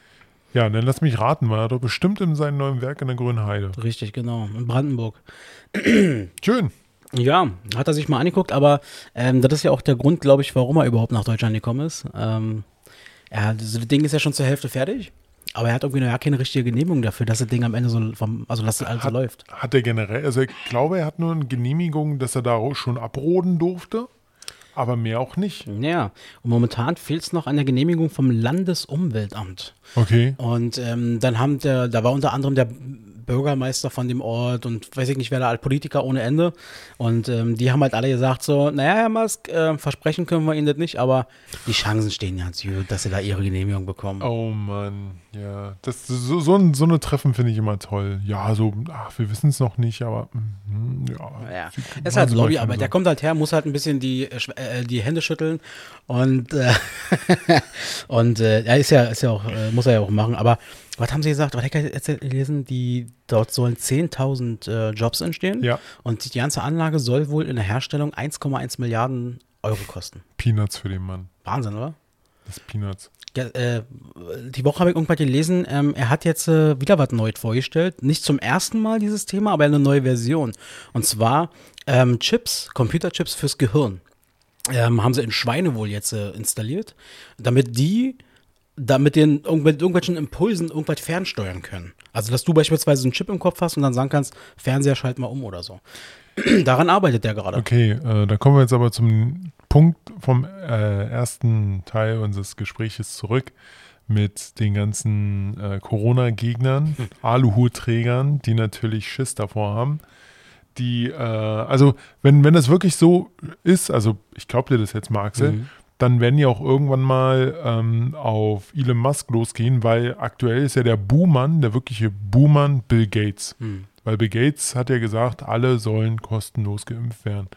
Ja, dann lass mich raten, war er doch bestimmt in seinem neuen Werk in der Grünen Heide. Richtig, genau, in Brandenburg. Schön. Ja, hat er sich mal angeguckt, aber ähm, das ist ja auch der Grund, glaube ich, warum er überhaupt nach Deutschland gekommen ist. Ähm, er, das Ding ist ja schon zur Hälfte fertig, aber er hat irgendwie noch gar keine richtige Genehmigung dafür, dass das Ding am Ende so, vom, also dass das alles hat, so läuft. Hat er generell, also ich glaube, er hat nur eine Genehmigung, dass er da schon abroden durfte. Aber mehr auch nicht. Ja, und momentan fehlt es noch an der Genehmigung vom Landesumweltamt. Okay. Und ähm, dann haben der, da war unter anderem der Bürgermeister von dem Ort und weiß ich nicht, wer da alt Politiker ohne Ende. Und ähm, die haben halt alle gesagt so, naja, Herr Musk, äh, versprechen können wir Ihnen das nicht, aber die Chancen stehen ja gut, dass Sie da Ihre Genehmigung bekommen. Oh Mann, ja. Das, so, so, ein, so eine Treffen finde ich immer toll. Ja, so, ach, wir wissen es noch nicht, aber mm, ja. ja. Es ist halt Lobbyarbeit. Der kommt halt her, muss halt ein bisschen die, äh, die Hände schütteln und, äh, und äh, er ist ja, ist ja auch, äh, muss er ja auch machen, aber was haben Sie gesagt? Was habe ich gelesen? Die, dort sollen 10.000 äh, Jobs entstehen. Ja. Und die ganze Anlage soll wohl in der Herstellung 1,1 Milliarden Euro kosten. Peanuts für den Mann. Wahnsinn, oder? Das ist Peanuts. Ja, äh, die Woche habe ich irgendwann gelesen, ähm, er hat jetzt äh, wieder was Neues vorgestellt. Nicht zum ersten Mal dieses Thema, aber eine neue Version. Und zwar ähm, Chips, Computerchips fürs Gehirn. Ähm, haben sie in Schweine wohl jetzt äh, installiert, damit die damit den mit irgendwelchen Impulsen irgendwas fernsteuern können. Also, dass du beispielsweise einen Chip im Kopf hast und dann sagen kannst, Fernseher schalt mal um oder so. Daran arbeitet der gerade. Okay, äh, da kommen wir jetzt aber zum Punkt vom äh, ersten Teil unseres Gespräches zurück mit den ganzen äh, Corona-Gegnern, hm. Aluhutträgern, die natürlich Schiss davor haben. Die, äh, also wenn, wenn das wirklich so ist, also ich glaube dir das jetzt mal, Axel, mhm. Dann werden die auch irgendwann mal ähm, auf Elon Musk losgehen, weil aktuell ist ja der Buhmann, der wirkliche Buhmann Bill Gates. Mhm. Weil Bill Gates hat ja gesagt, alle sollen kostenlos geimpft werden.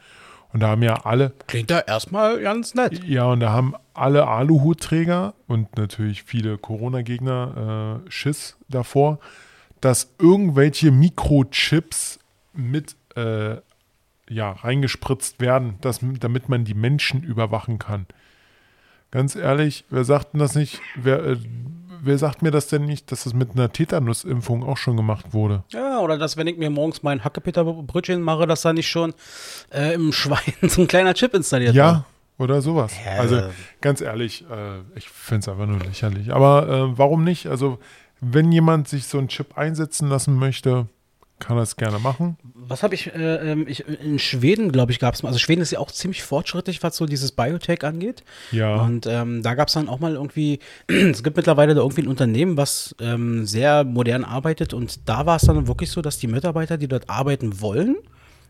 Und da haben ja alle. Klingt da erstmal ganz nett. Ja, und da haben alle Aluhutträger und natürlich viele Corona-Gegner äh, Schiss davor, dass irgendwelche Mikrochips mit äh, ja, reingespritzt werden, dass, damit man die Menschen überwachen kann. Ganz ehrlich, wer sagt denn das nicht? Wer, äh, wer sagt mir das denn nicht, dass das mit einer Tetanusimpfung auch schon gemacht wurde? Ja, oder dass, wenn ich mir morgens mein Hackepeter-Brötchen mache, dass da nicht schon äh, im Schwein so ein kleiner Chip installiert ja, war. oder sowas. Ja. Also ganz ehrlich, äh, ich finde es einfach nur lächerlich. Aber äh, warum nicht? Also, wenn jemand sich so einen Chip einsetzen lassen möchte, kann das gerne machen. Was habe ich, äh, ähm, ich, in Schweden, glaube ich, gab es mal, also Schweden ist ja auch ziemlich fortschrittlich, was so dieses Biotech angeht. Ja. Und ähm, da gab es dann auch mal irgendwie, es gibt mittlerweile da irgendwie ein Unternehmen, was ähm, sehr modern arbeitet und da war es dann wirklich so, dass die Mitarbeiter, die dort arbeiten wollen,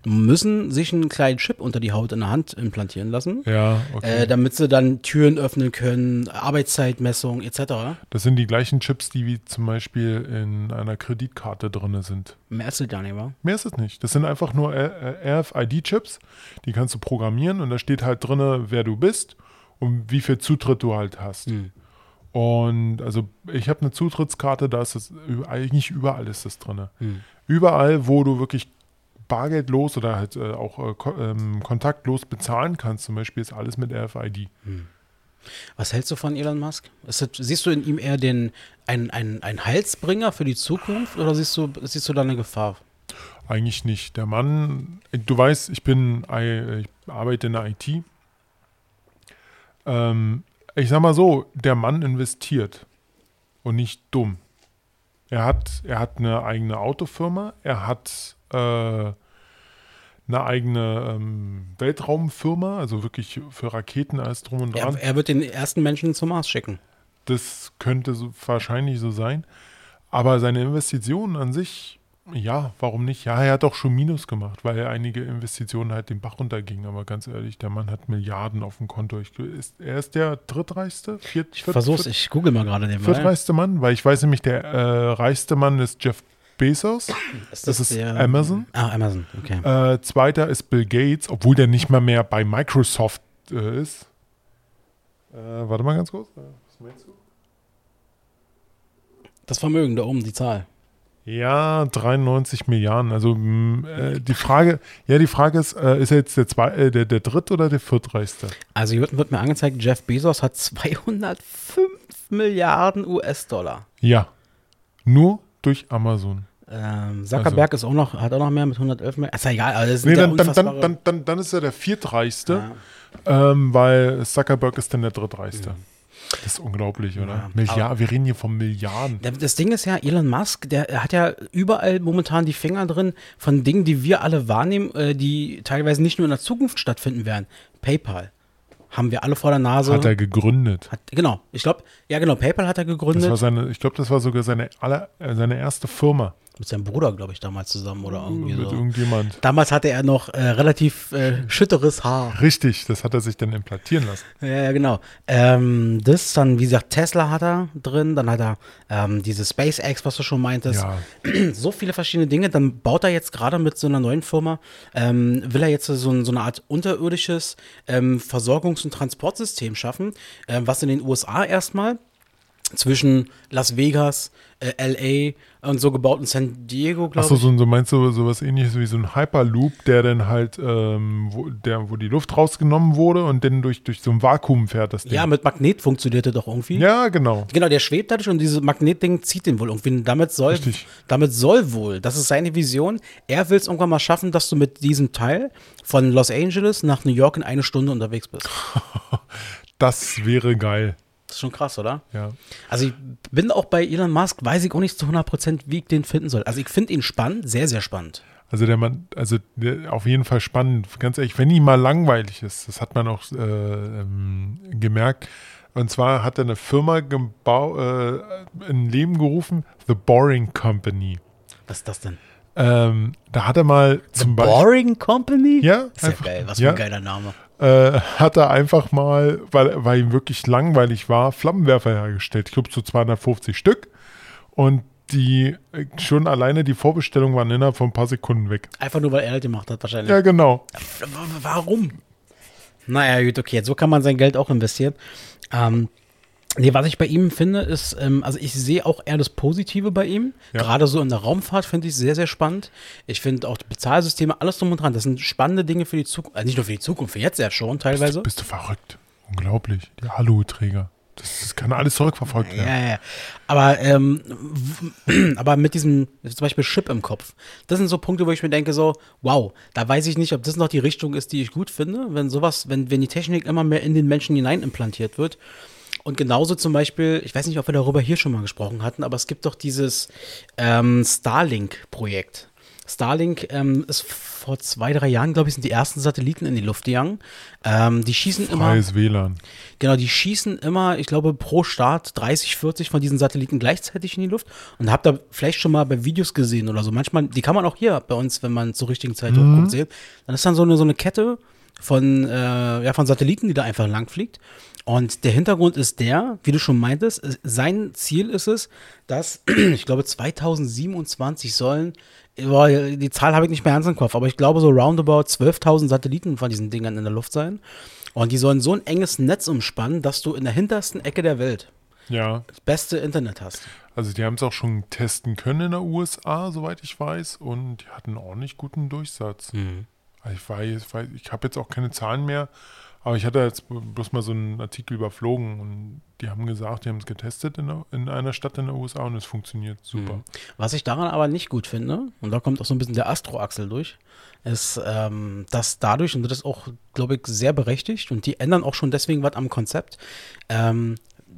müssen sich einen kleinen Chip unter die Haut in der Hand implantieren lassen. Ja, okay. Äh, damit sie dann Türen öffnen können, Arbeitszeitmessung etc. Das sind die gleichen Chips, die wie zum Beispiel in einer Kreditkarte drin sind. Mehr ist es gar nicht, wa? Mehr ist es nicht. Das sind einfach nur RFID-Chips, die kannst du programmieren und da steht halt drin, wer du bist und wie viel Zutritt du halt hast. Hm. Und also ich habe eine Zutrittskarte, da ist das eigentlich überall ist das drin. Hm. Überall, wo du wirklich bargeldlos oder halt äh, auch äh, ko ähm, kontaktlos bezahlen kannst, zum Beispiel, ist alles mit RFID. Hm. Was hältst du von Elon Musk? Das, siehst du in ihm eher den, ein, ein, ein Heilsbringer für die Zukunft oder siehst du, siehst du da eine Gefahr? Eigentlich nicht. Der Mann, du weißt, ich bin, ich arbeite in der IT. Ähm, ich sag mal so, der Mann investiert und nicht dumm. Er hat, er hat eine eigene Autofirma, er hat äh, eine eigene ähm, Weltraumfirma, also wirklich für Raketen alles drum und dran. Er, er, wird den ersten Menschen zum Mars schicken. Das könnte so, wahrscheinlich so sein. Aber seine Investitionen an sich, ja, warum nicht? Ja, er hat auch schon Minus gemacht, weil einige Investitionen halt den Bach runtergingen. Aber ganz ehrlich, der Mann hat Milliarden auf dem Konto. Ich, ist, er ist der drittreichste? Viert, ich versuch's, viert, ich google mal gerade den Viertreichste Mann, weil ich weiß nämlich, der äh, reichste Mann ist Jeff Bezos. Ist das, das, ist der, Amazon. Ah, Amazon, okay. Äh, zweiter ist Bill Gates, obwohl der nicht mal mehr bei Microsoft äh, ist. Äh, warte mal ganz kurz. Äh, was meinst du? Das Vermögen da oben, die Zahl. Ja, 93 Milliarden. Also äh, die Frage, ja, die Frage ist, äh, ist er jetzt der, zwei, der, der dritt oder der viertreichste? Also hier wird, wird, mir angezeigt, Jeff Bezos hat 205 Milliarden US-Dollar. Ja. Nur durch Amazon. Ähm, Zuckerberg also. ist auch noch, hat auch noch mehr mit 111 mehr. Ist ja egal, also nee, dann, dann, dann, dann, dann, ist er der viertreichste, ja. ähm, weil Zuckerberg ist dann der drittreichste. Mhm. Das ist unglaublich, oder? Ja, Milliard, wir reden hier von Milliarden. Das Ding ist ja, Elon Musk, der hat ja überall momentan die Finger drin von Dingen, die wir alle wahrnehmen, äh, die teilweise nicht nur in der Zukunft stattfinden werden. PayPal haben wir alle vor der Nase. Hat er gegründet. Hat, genau, ich glaube, ja genau, PayPal hat er gegründet. Seine, ich glaube, das war sogar seine, aller, äh, seine erste Firma. Mit seinem Bruder, glaube ich, damals zusammen oder irgendwie Mit so. irgendjemand. Damals hatte er noch äh, relativ äh, schütteres Haar. Richtig, das hat er sich dann implantieren lassen. Ja, ja genau. Ähm, das dann, wie gesagt, Tesla hat er drin, dann hat er ähm, diese SpaceX, was du schon meintest. Ja. So viele verschiedene Dinge. Dann baut er jetzt gerade mit so einer neuen Firma, ähm, will er jetzt so, so eine Art unterirdisches ähm, Versorgungs- und Transportsystem schaffen, ähm, was in den USA erstmal zwischen Las Vegas, äh, LA und so gebaut in San Diego, glaube ich. Achso, so, meinst du sowas ähnliches wie so ein Hyperloop, der dann halt, ähm, wo, der, wo die Luft rausgenommen wurde und dann durch, durch so ein Vakuum fährt das Ding. Ja, mit Magnet funktionierte doch irgendwie. Ja, genau. Genau, der schwebt dadurch und dieses Magnetding zieht den wohl irgendwie. damit soll, Richtig. damit soll wohl, das ist seine Vision, er will es irgendwann mal schaffen, dass du mit diesem Teil von Los Angeles nach New York in eine Stunde unterwegs bist. das wäre geil. Das ist schon krass, oder? Ja. Also ich bin auch bei Elon Musk, weiß ich auch nicht zu 100%, wie ich den finden soll. Also ich finde ihn spannend, sehr, sehr spannend. Also der Mann, also der, auf jeden Fall spannend. Ganz ehrlich, wenn ihm mal langweilig ist, das hat man auch äh, ähm, gemerkt. Und zwar hat er eine Firma gebau, äh, in Leben gerufen, The Boring Company. Was ist das denn? Ähm, da hat er mal The zum Beispiel, Boring Company? Ja, Ist ja einfach- geil, was für ja. ein geiler Name. Äh, hat er einfach mal, weil, weil ihm wirklich langweilig war, Flammenwerfer hergestellt. Ich glaube so 250 Stück. Und die schon alleine die Vorbestellung waren innerhalb von ein paar Sekunden weg. Einfach nur, weil er das gemacht hat, wahrscheinlich. Ja, genau. Warum? Naja, gut, okay, so kann man sein Geld auch investieren. Ähm, nee, was ich bei ihm finde, ist, ähm, also ich sehe auch eher das Positive bei ihm. Ja. Gerade so in der Raumfahrt finde ich sehr, sehr spannend. Ich finde auch die Bezahlsysteme, alles drum und dran, das sind spannende Dinge für die Zukunft. Also nicht nur für die Zukunft, für jetzt ja schon teilweise. Bist du verrückt? Unglaublich. Die Aluhuträger. Das, das kann alles zurückverfolgt werden. Ja, ja. Aber, ähm, aber mit diesem zum Beispiel Chip im Kopf, das sind so Punkte, wo ich mir denke, so, wow, da weiß ich nicht, ob das noch die Richtung ist, die ich gut finde, wenn sowas, wenn, wenn die Technik immer mehr in den Menschen hinein implantiert wird. Und genauso zum Beispiel, ich weiß nicht, ob wir darüber hier schon mal gesprochen hatten, aber es gibt doch dieses ähm, Starlink-Projekt. Starlink ähm, ist vor zwei, drei Jahren, glaube ich, sind die ersten Satelliten in die Luft gegangen. Ähm, die schießen immer. Freies WLAN. Genau, die schießen immer, ich glaube, pro Start 30, 40 von diesen Satelliten gleichzeitig in die Luft. Und habt da vielleicht schon mal bei Videos gesehen oder so. Manchmal, die kann man auch hier bei uns, wenn man zur richtigen Zeit hochguckt, sehen. Dann ist dann so eine, so eine Kette von, äh, ja, von Satelliten, die da einfach lang fliegt. Und der Hintergrund ist der, wie du schon meintest, es- sein Ziel ist es, dass, ich glaube, 2027 sollen, boah, die Zahl habe ich nicht mehr ganz im Kopf, aber ich glaube so roundabout 12.000 Satelliten von diesen Dingern in der Luft sein. Und die sollen so ein enges Netz umspannen, dass du in der hintersten Ecke der Welt Ja. das beste Internet hast. Also die haben es auch schon testen können in der USA, soweit ich weiß. Und die hatten ordentlich guten Durchsatz. Also ich weiß ich habe jetzt auch keine Zahlen mehr, aber ich hatte jetzt bloß mal so einen Artikel überflogen und die haben gesagt, die haben es getestet in, in einer Stadt in der USA und es funktioniert super. Was ich daran aber nicht gut finde, und da kommt auch so ein bisschen der Astro-Axel durch, ist, ähm, dass dadurch, und das ist auch, glaube ich, sehr berechtigt, und die ändern auch schon deswegen was am Konzept, ähm,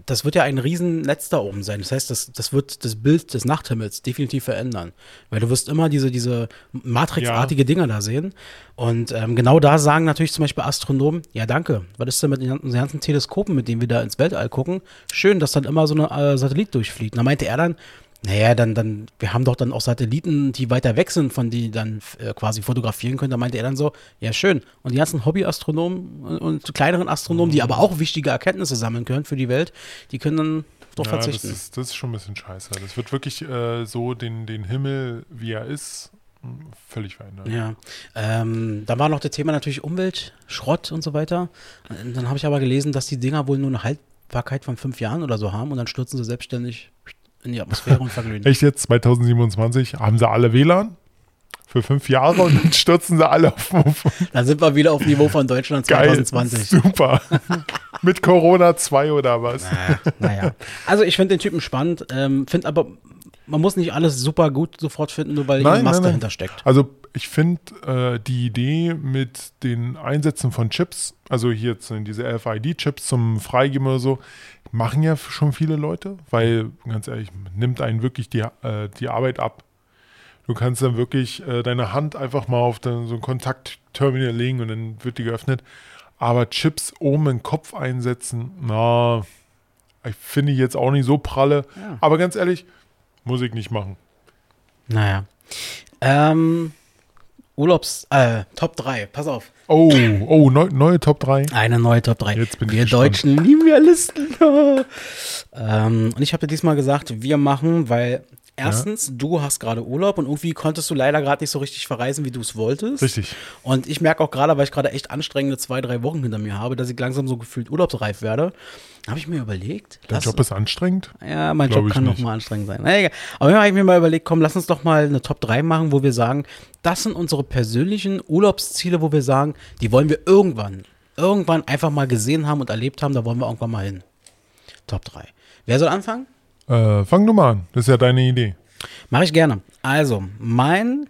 das wird ja ein Riesennetz da oben sein. Das heißt, das, das wird das Bild des Nachthimmels definitiv verändern. Weil du wirst immer diese, diese Matrixartige Dinger da sehen. Und ähm, genau da sagen natürlich zum Beispiel Astronomen, ja danke, was ist denn mit den ganzen- Teleskopen, mit denen wir da ins Weltall gucken? Schön, dass dann immer so eine äh, Satellit durchfliegt. Und da meinte er dann, naja, dann, dann, wir haben doch dann auch Satelliten, die weiter weg sind, von die dann äh, quasi fotografieren können. Da meinte er dann so, ja schön. Und die ganzen Hobbyastronomen und, und kleineren Astronomen, die aber auch wichtige Erkenntnisse sammeln können für die Welt, die können dann doch Ja, das verzichten. ist, das ist schon ein bisschen scheiße. Das wird wirklich äh, so den, den Himmel, wie er ist, mh, völlig verändern. Ja, ähm, da war noch das Thema natürlich Umwelt, Schrott und so weiter. Dann habe ich aber gelesen, dass die Dinger wohl nur eine Haltbarkeit von fünf Jahren oder so haben und dann stürzen sie selbstständig in die Atmosphäre und verglühen. Echt jetzt, 2027, haben sie alle WLAN für fünf Jahre und dann stürzen sie alle auf, auf Dann sind wir wieder auf Niveau von Deutschland geil. 2020. Super. Mit Corona 2 oder was? Naja, naja. Also ich finde den Typen spannend, ähm, finde aber, man muss nicht alles super gut sofort finden, nur weil Nein, nein. dahinter steckt. Also ich finde äh, die Idee mit den Einsätzen von Chips, also hier diese RFID-Chips zum Freigeben oder so, machen ja schon viele Leute, weil ganz ehrlich, nimmt einen wirklich die, äh, die Arbeit ab. Du kannst dann wirklich äh, deine Hand einfach mal auf den, so ein Kontaktterminal legen und dann wird die geöffnet. Aber Chips oben im Kopf einsetzen, na, ich finde ich jetzt auch nicht so pralle. Ja. Aber ganz ehrlich, muss ich nicht machen. Naja. Ähm, Urlaubs, äh, Top 3, pass auf. Oh, oh, neu, neue Top 3. Eine neue Top 3. Jetzt bin ich wir gespannt. Deutschen lieben ja Listen. ähm, und ich habe dir diesmal gesagt, wir machen, weil erstens, du hast gerade Urlaub und irgendwie konntest du leider gerade nicht so richtig verreisen, wie du es wolltest. Richtig. Und ich merke auch gerade, weil ich gerade echt anstrengende zwei, drei Wochen hinter mir habe, dass ich langsam so gefühlt urlaubsreif werde. Habe ich mir überlegt. Dein Job ist anstrengend? ja, mein Job kann noch nicht. mal anstrengend sein. Na, egal. Aber habe ich mir mal überlegt, komm, lass uns doch mal eine Top 3 machen, wo wir sagen, das sind unsere persönlichen Urlaubsziele, wo wir sagen, die wollen wir irgendwann, irgendwann einfach mal gesehen haben und erlebt haben, da wollen wir irgendwann mal hin. Top 3. Wer soll anfangen? Äh, fang du mal an. Das ist ja deine Idee. Mache ich gerne. Also, mein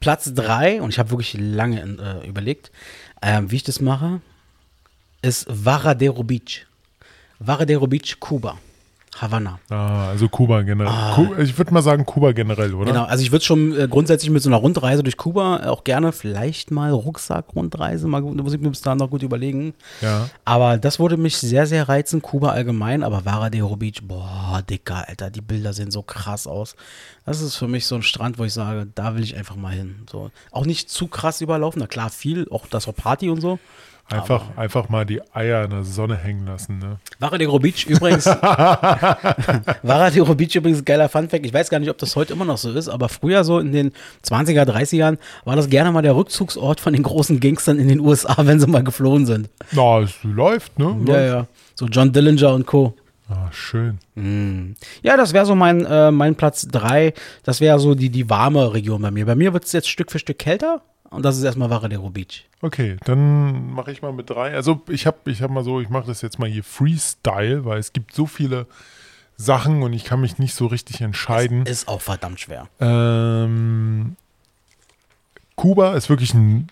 Platz 3, und ich habe wirklich lange äh, überlegt, ähm, wie ich das mache, ist Varadero Beach. Varadero Beach, Kuba. Havanna. Ah, also Kuba generell. Ku ich würde mal sagen Kuba generell, oder? Genau, also ich würde schon äh, grundsätzlich mit so einer Rundreise durch Kuba äh, auch gerne vielleicht mal Rucksack-Rundreise, mal gut, da muss ich mir bis dahin noch gut überlegen. Ja. Aber das würde mich sehr, sehr reizen, Kuba allgemein, aber Varadero Beach, boah, dicker, Alter, die Bilder sehen so krass aus. Das ist für mich so ein Strand, wo ich sage, da will ich einfach mal hin. So, auch nicht zu krass überlaufen, na klar, viel, auch das war Party und so. Einfach, einfach mal die Eier in der Sonne hängen lassen, ne? Varadero Beach übrigens. Varadero Beach übrigens geiler Funfact. Ich weiß gar nicht, ob das heute immer noch so ist, aber früher so in den 20er, 30ern war das gerne mal der Rückzugsort von den großen Gangstern in den USA, wenn sie mal geflohen sind. Na, es läuft, ne? Ja, ja. So John Dillinger und Co. Ah, schön. Ja, das wäre so mein, äh, mein Platz 3. Das wäre so die, die warme Region bei mir. Bei mir wird es jetzt Stück für Stück kälter und das ist erstmal Varadero Beach. Okay, dann mache ich mal mit drei. Also ich habe ich hab mal so, ich mache das jetzt mal hier Freestyle, weil es gibt so viele Sachen und ich kann mich nicht so richtig entscheiden. Ist auch verdammt schwer. Ähm, Kuba ist wirklich ein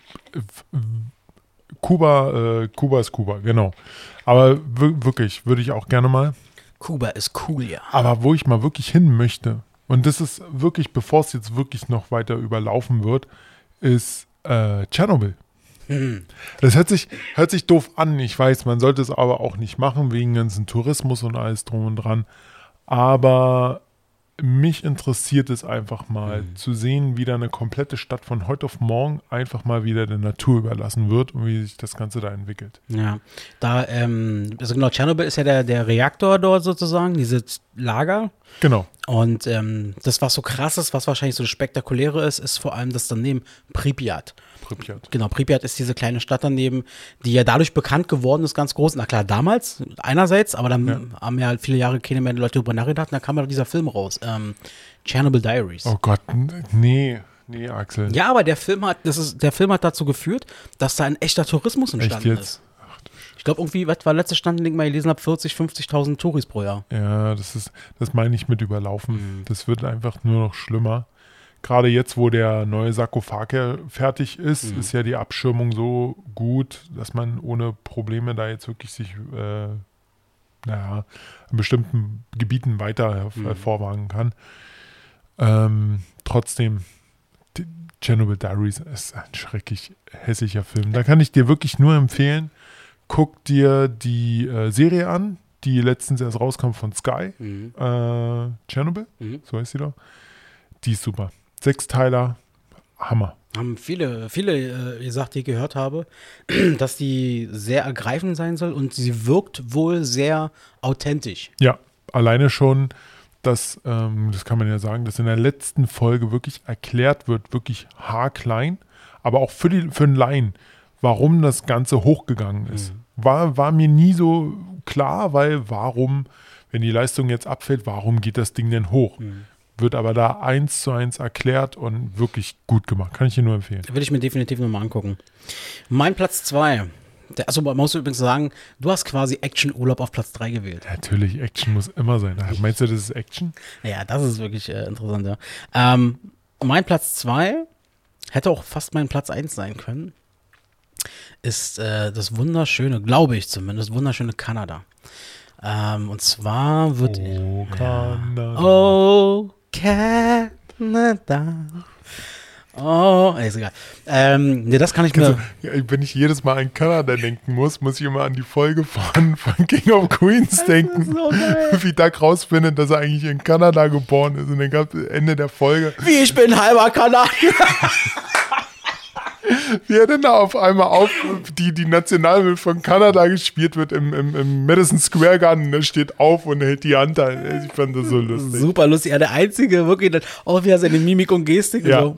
Kuba, äh, Kuba ist Kuba, genau. Aber wir- wirklich, würde ich auch gerne mal. Kuba ist cool, ja. Aber wo ich mal wirklich hin möchte, und das ist wirklich, bevor es jetzt wirklich noch weiter überlaufen wird, ist äh, Tschernobyl. Das hört sich, hört sich doof an, ich weiß, man sollte es aber auch nicht machen, wegen ganzen Tourismus und alles drum und dran. Aber mich interessiert es einfach mal zu sehen, wie da eine komplette Stadt von heute auf morgen einfach mal wieder der Natur überlassen wird und wie sich das Ganze da entwickelt. Ja, da, ähm, also genau, Tschernobyl ist ja der, der Reaktor dort sozusagen, dieses Lager. Genau. Und ähm, das, was so krass ist, was wahrscheinlich so Spektakuläre ist, ist vor allem das daneben Pripyat. Pripyat. Genau, Pripyat ist diese kleine Stadt daneben, die ja dadurch bekannt geworden ist, ganz groß. Na klar, damals einerseits, aber dann Ja. haben ja halt viele Jahre keine mehr Leute drüber nachgedacht. Und dann kam ja dieser Film raus, ähm, Chernobyl Diaries. Oh Gott, nee, nee, Axel. Ja, aber der Film hat, das ist, der Film hat dazu geführt, dass da ein echter Tourismus Echt entstanden jetzt? ist. Ich glaube, irgendwie, was war letzte Stand, den ich mal gelesen habe, 40, 50.000 Touris pro Jahr. Ja, das ist, das meine ich mit überlaufen. Das wird einfach nur noch schlimmer. Gerade jetzt, wo der neue Sarkophag ja fertig ist, ist ja die Abschirmung so gut, dass man ohne Probleme da jetzt wirklich sich, äh, naja, in bestimmten Gebieten weiter herv- hervorwagen kann. Ähm, trotzdem, Chernobyl Diaries ist ein schrecklich hässlicher Film. Da kann ich dir wirklich nur empfehlen, guck dir die äh, Serie an, die letztens erst rauskam von Sky. Äh, Chernobyl, Mhm. so heißt sie doch. Die ist super. Sechsteiler, Hammer. Haben viele, viele äh, gesagt, die ich gehört habe, dass die sehr ergreifend sein soll und sie wirkt wohl sehr authentisch. Ja, alleine schon, dass, ähm, das kann man ja sagen, dass in der letzten Folge wirklich erklärt wird, wirklich haarklein, aber auch für, die, für den Laien, warum das Ganze hochgegangen ist. War, war mir nie so klar, weil warum, wenn die Leistung jetzt abfällt, warum geht das Ding denn hoch? Wird aber da eins zu eins erklärt und wirklich gut gemacht. Kann ich dir nur empfehlen. Will ich mir definitiv nochmal angucken. Mein Platz 2. Also man muss übrigens sagen, du hast quasi Action-Urlaub auf Platz 3 gewählt. Natürlich, Action muss immer sein. Meinst du, das ist Action? Ja, das ist wirklich äh, interessant, ja. Ähm, mein Platz 2 hätte auch fast mein Platz 1 sein können. Ist äh, das wunderschöne, glaube ich zumindest, wunderschöne Kanada. Ähm, und zwar wird. Oh, Kanada. Oh, Canada. Oh, ist egal. Ähm, nee, das kann ich mir. Ja, wenn ich jedes Mal an Kanada denken muss, muss ich immer an die Folge von, von King of Queens denken. so. Wie Doug rausfindet, dass er eigentlich in Kanada geboren ist. Und dann gab es Ende der Folge, Wie ich bin halber Kanadier. wie er denn da auf einmal auf die, die Nationalhymne von Kanada gespielt wird im, im, im Madison Square Garden. Der steht auf und hält die Hand da. Ich fand das so lustig. Super lustig. Ja, der Einzige, wirklich, auch wieder seine Mimik und Gestik. Ja. So.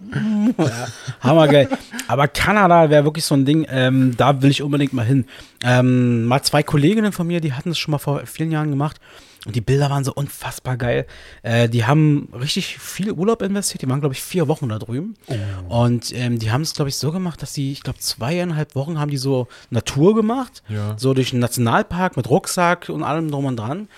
ja, hammergeil. Aber Kanada wäre wirklich so ein Ding, ähm, da will ich unbedingt mal hin. Ähm, mal zwei Kolleginnen von mir, die hatten es schon mal vor vielen Jahren gemacht. Und die Bilder waren so unfassbar geil. Äh, die haben richtig viel Urlaub investiert. Die waren, glaube ich, vier Wochen da drüben. Und ähm, die haben es, glaube ich, so gemacht, dass die, ich glaube, zweieinhalb Wochen haben die so Natur gemacht. Ja. So durch den Nationalpark mit Rucksack und allem drum und dran.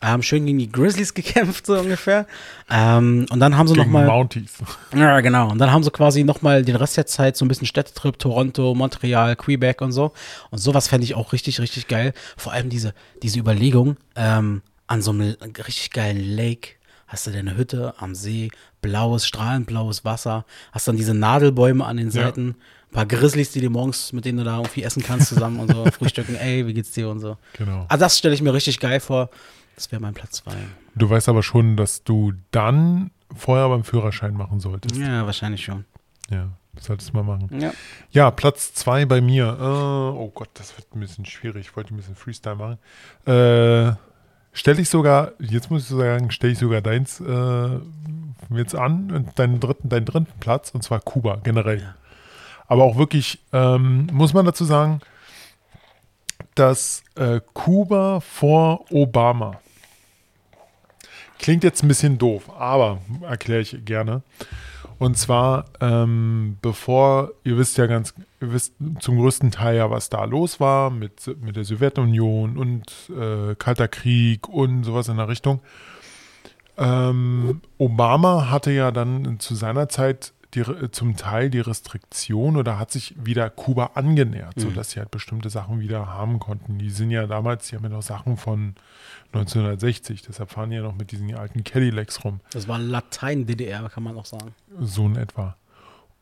haben schön gegen die Grizzlies gekämpft, so ungefähr. Ähm, und dann haben sie nochmal. Mounties. Ja, genau. Und dann haben sie quasi nochmal den Rest der Zeit so ein bisschen Städtetrip, Toronto, Montreal, Quebec und so. Und sowas fände ich auch richtig, richtig geil. Vor allem diese, diese Überlegung, ähm, an so einem richtig geilen Lake hast du deine Hütte am See, blaues, strahlend blaues Wasser, hast dann diese Nadelbäume an den Ja. Seiten, ein paar Grizzlies, die du morgens, mit denen du da irgendwie essen kannst zusammen und so, frühstücken, ey, wie geht's dir und so. Genau. Also das stelle ich mir richtig geil vor. Das wäre mein Platz zwei. Du weißt aber schon, dass du dann vorher beim Führerschein machen solltest. Ja, wahrscheinlich schon. Ja, das solltest du mal machen. Ja. Ja, Platz zwei bei mir. Äh, oh Gott, das wird ein bisschen schwierig. Ich wollte ein bisschen Freestyle machen. Äh, stelle ich sogar, jetzt muss ich sagen, stelle ich sogar deins äh, jetzt an, und deinen dritten, deinen dritten Platz, und zwar Kuba generell. Ja. Aber auch wirklich, ähm, muss man dazu sagen, dass äh, Kuba vor Obama klingt jetzt ein bisschen doof, aber erkläre ich gerne. Und zwar, ähm, bevor, ihr wisst ja ganz, ihr wisst zum größten Teil ja, was da los war mit, mit der Sowjetunion und äh, Kalter Krieg und sowas in der Richtung. Ähm, Obama hatte ja dann zu seiner Zeit die, zum Teil die Restriktion oder hat sich wieder Kuba angenähert, sodass sie halt bestimmte Sachen wieder haben konnten. Die sind ja damals, die haben ja noch Sachen von 1960, deshalb fahren die ja noch mit diesen alten Cadillacs rum. Das war Latein-DDR, kann man auch sagen. So in etwa.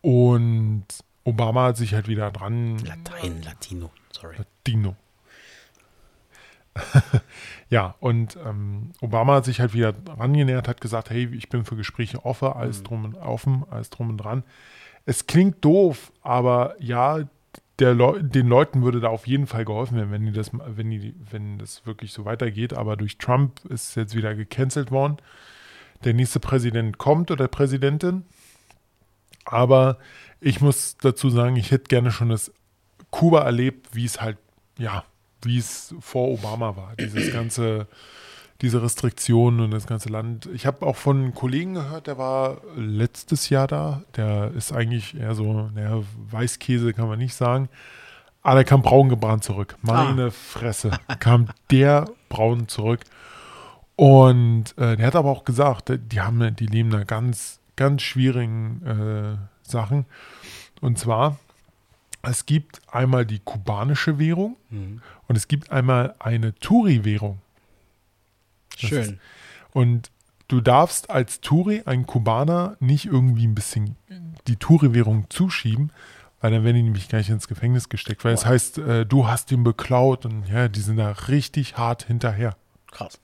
Und Obama hat sich halt wieder dran. Latein, Latino, sorry. Dino. Ja, und ähm, Obama hat sich halt wieder rangenähert, hat gesagt, hey, ich bin für Gespräche offen, alles drum und offen, alles drum und dran. Es klingt doof, aber ja, der Leu den Leuten würde da auf jeden Fall geholfen werden, wenn die das, wenn die, wenn das wirklich so weitergeht. Aber durch Trump ist es jetzt wieder gecancelt worden. Der nächste Präsident kommt oder Präsidentin. Aber ich muss dazu sagen, ich hätte gerne schon das Kuba erlebt, wie es halt, ja, wie es vor Obama war. Dieses ganze, diese Restriktionen und das ganze Land. Ich habe auch von einem Kollegen gehört, der war letztes Jahr da. Der ist eigentlich eher so, naja, Weißkäse kann man nicht sagen. Aber der kam braun gebrannt zurück. Meine Fresse. Kam der braun zurück. Und äh, der hat aber auch gesagt, die haben, die leben da ganz, ganz schwierigen äh, Sachen. Und zwar, es gibt einmal die kubanische Währung Mhm. und es gibt einmal eine Touri-Währung. Das Schön. ist- Und du darfst als Touri, ein Kubaner, nicht irgendwie ein bisschen die Touri-Währung zuschieben, weil dann werden die nämlich gleich ins Gefängnis gesteckt. Weil es heißt, äh, du hast ihn beklaut und ja, die sind da richtig hart hinterher. Krass.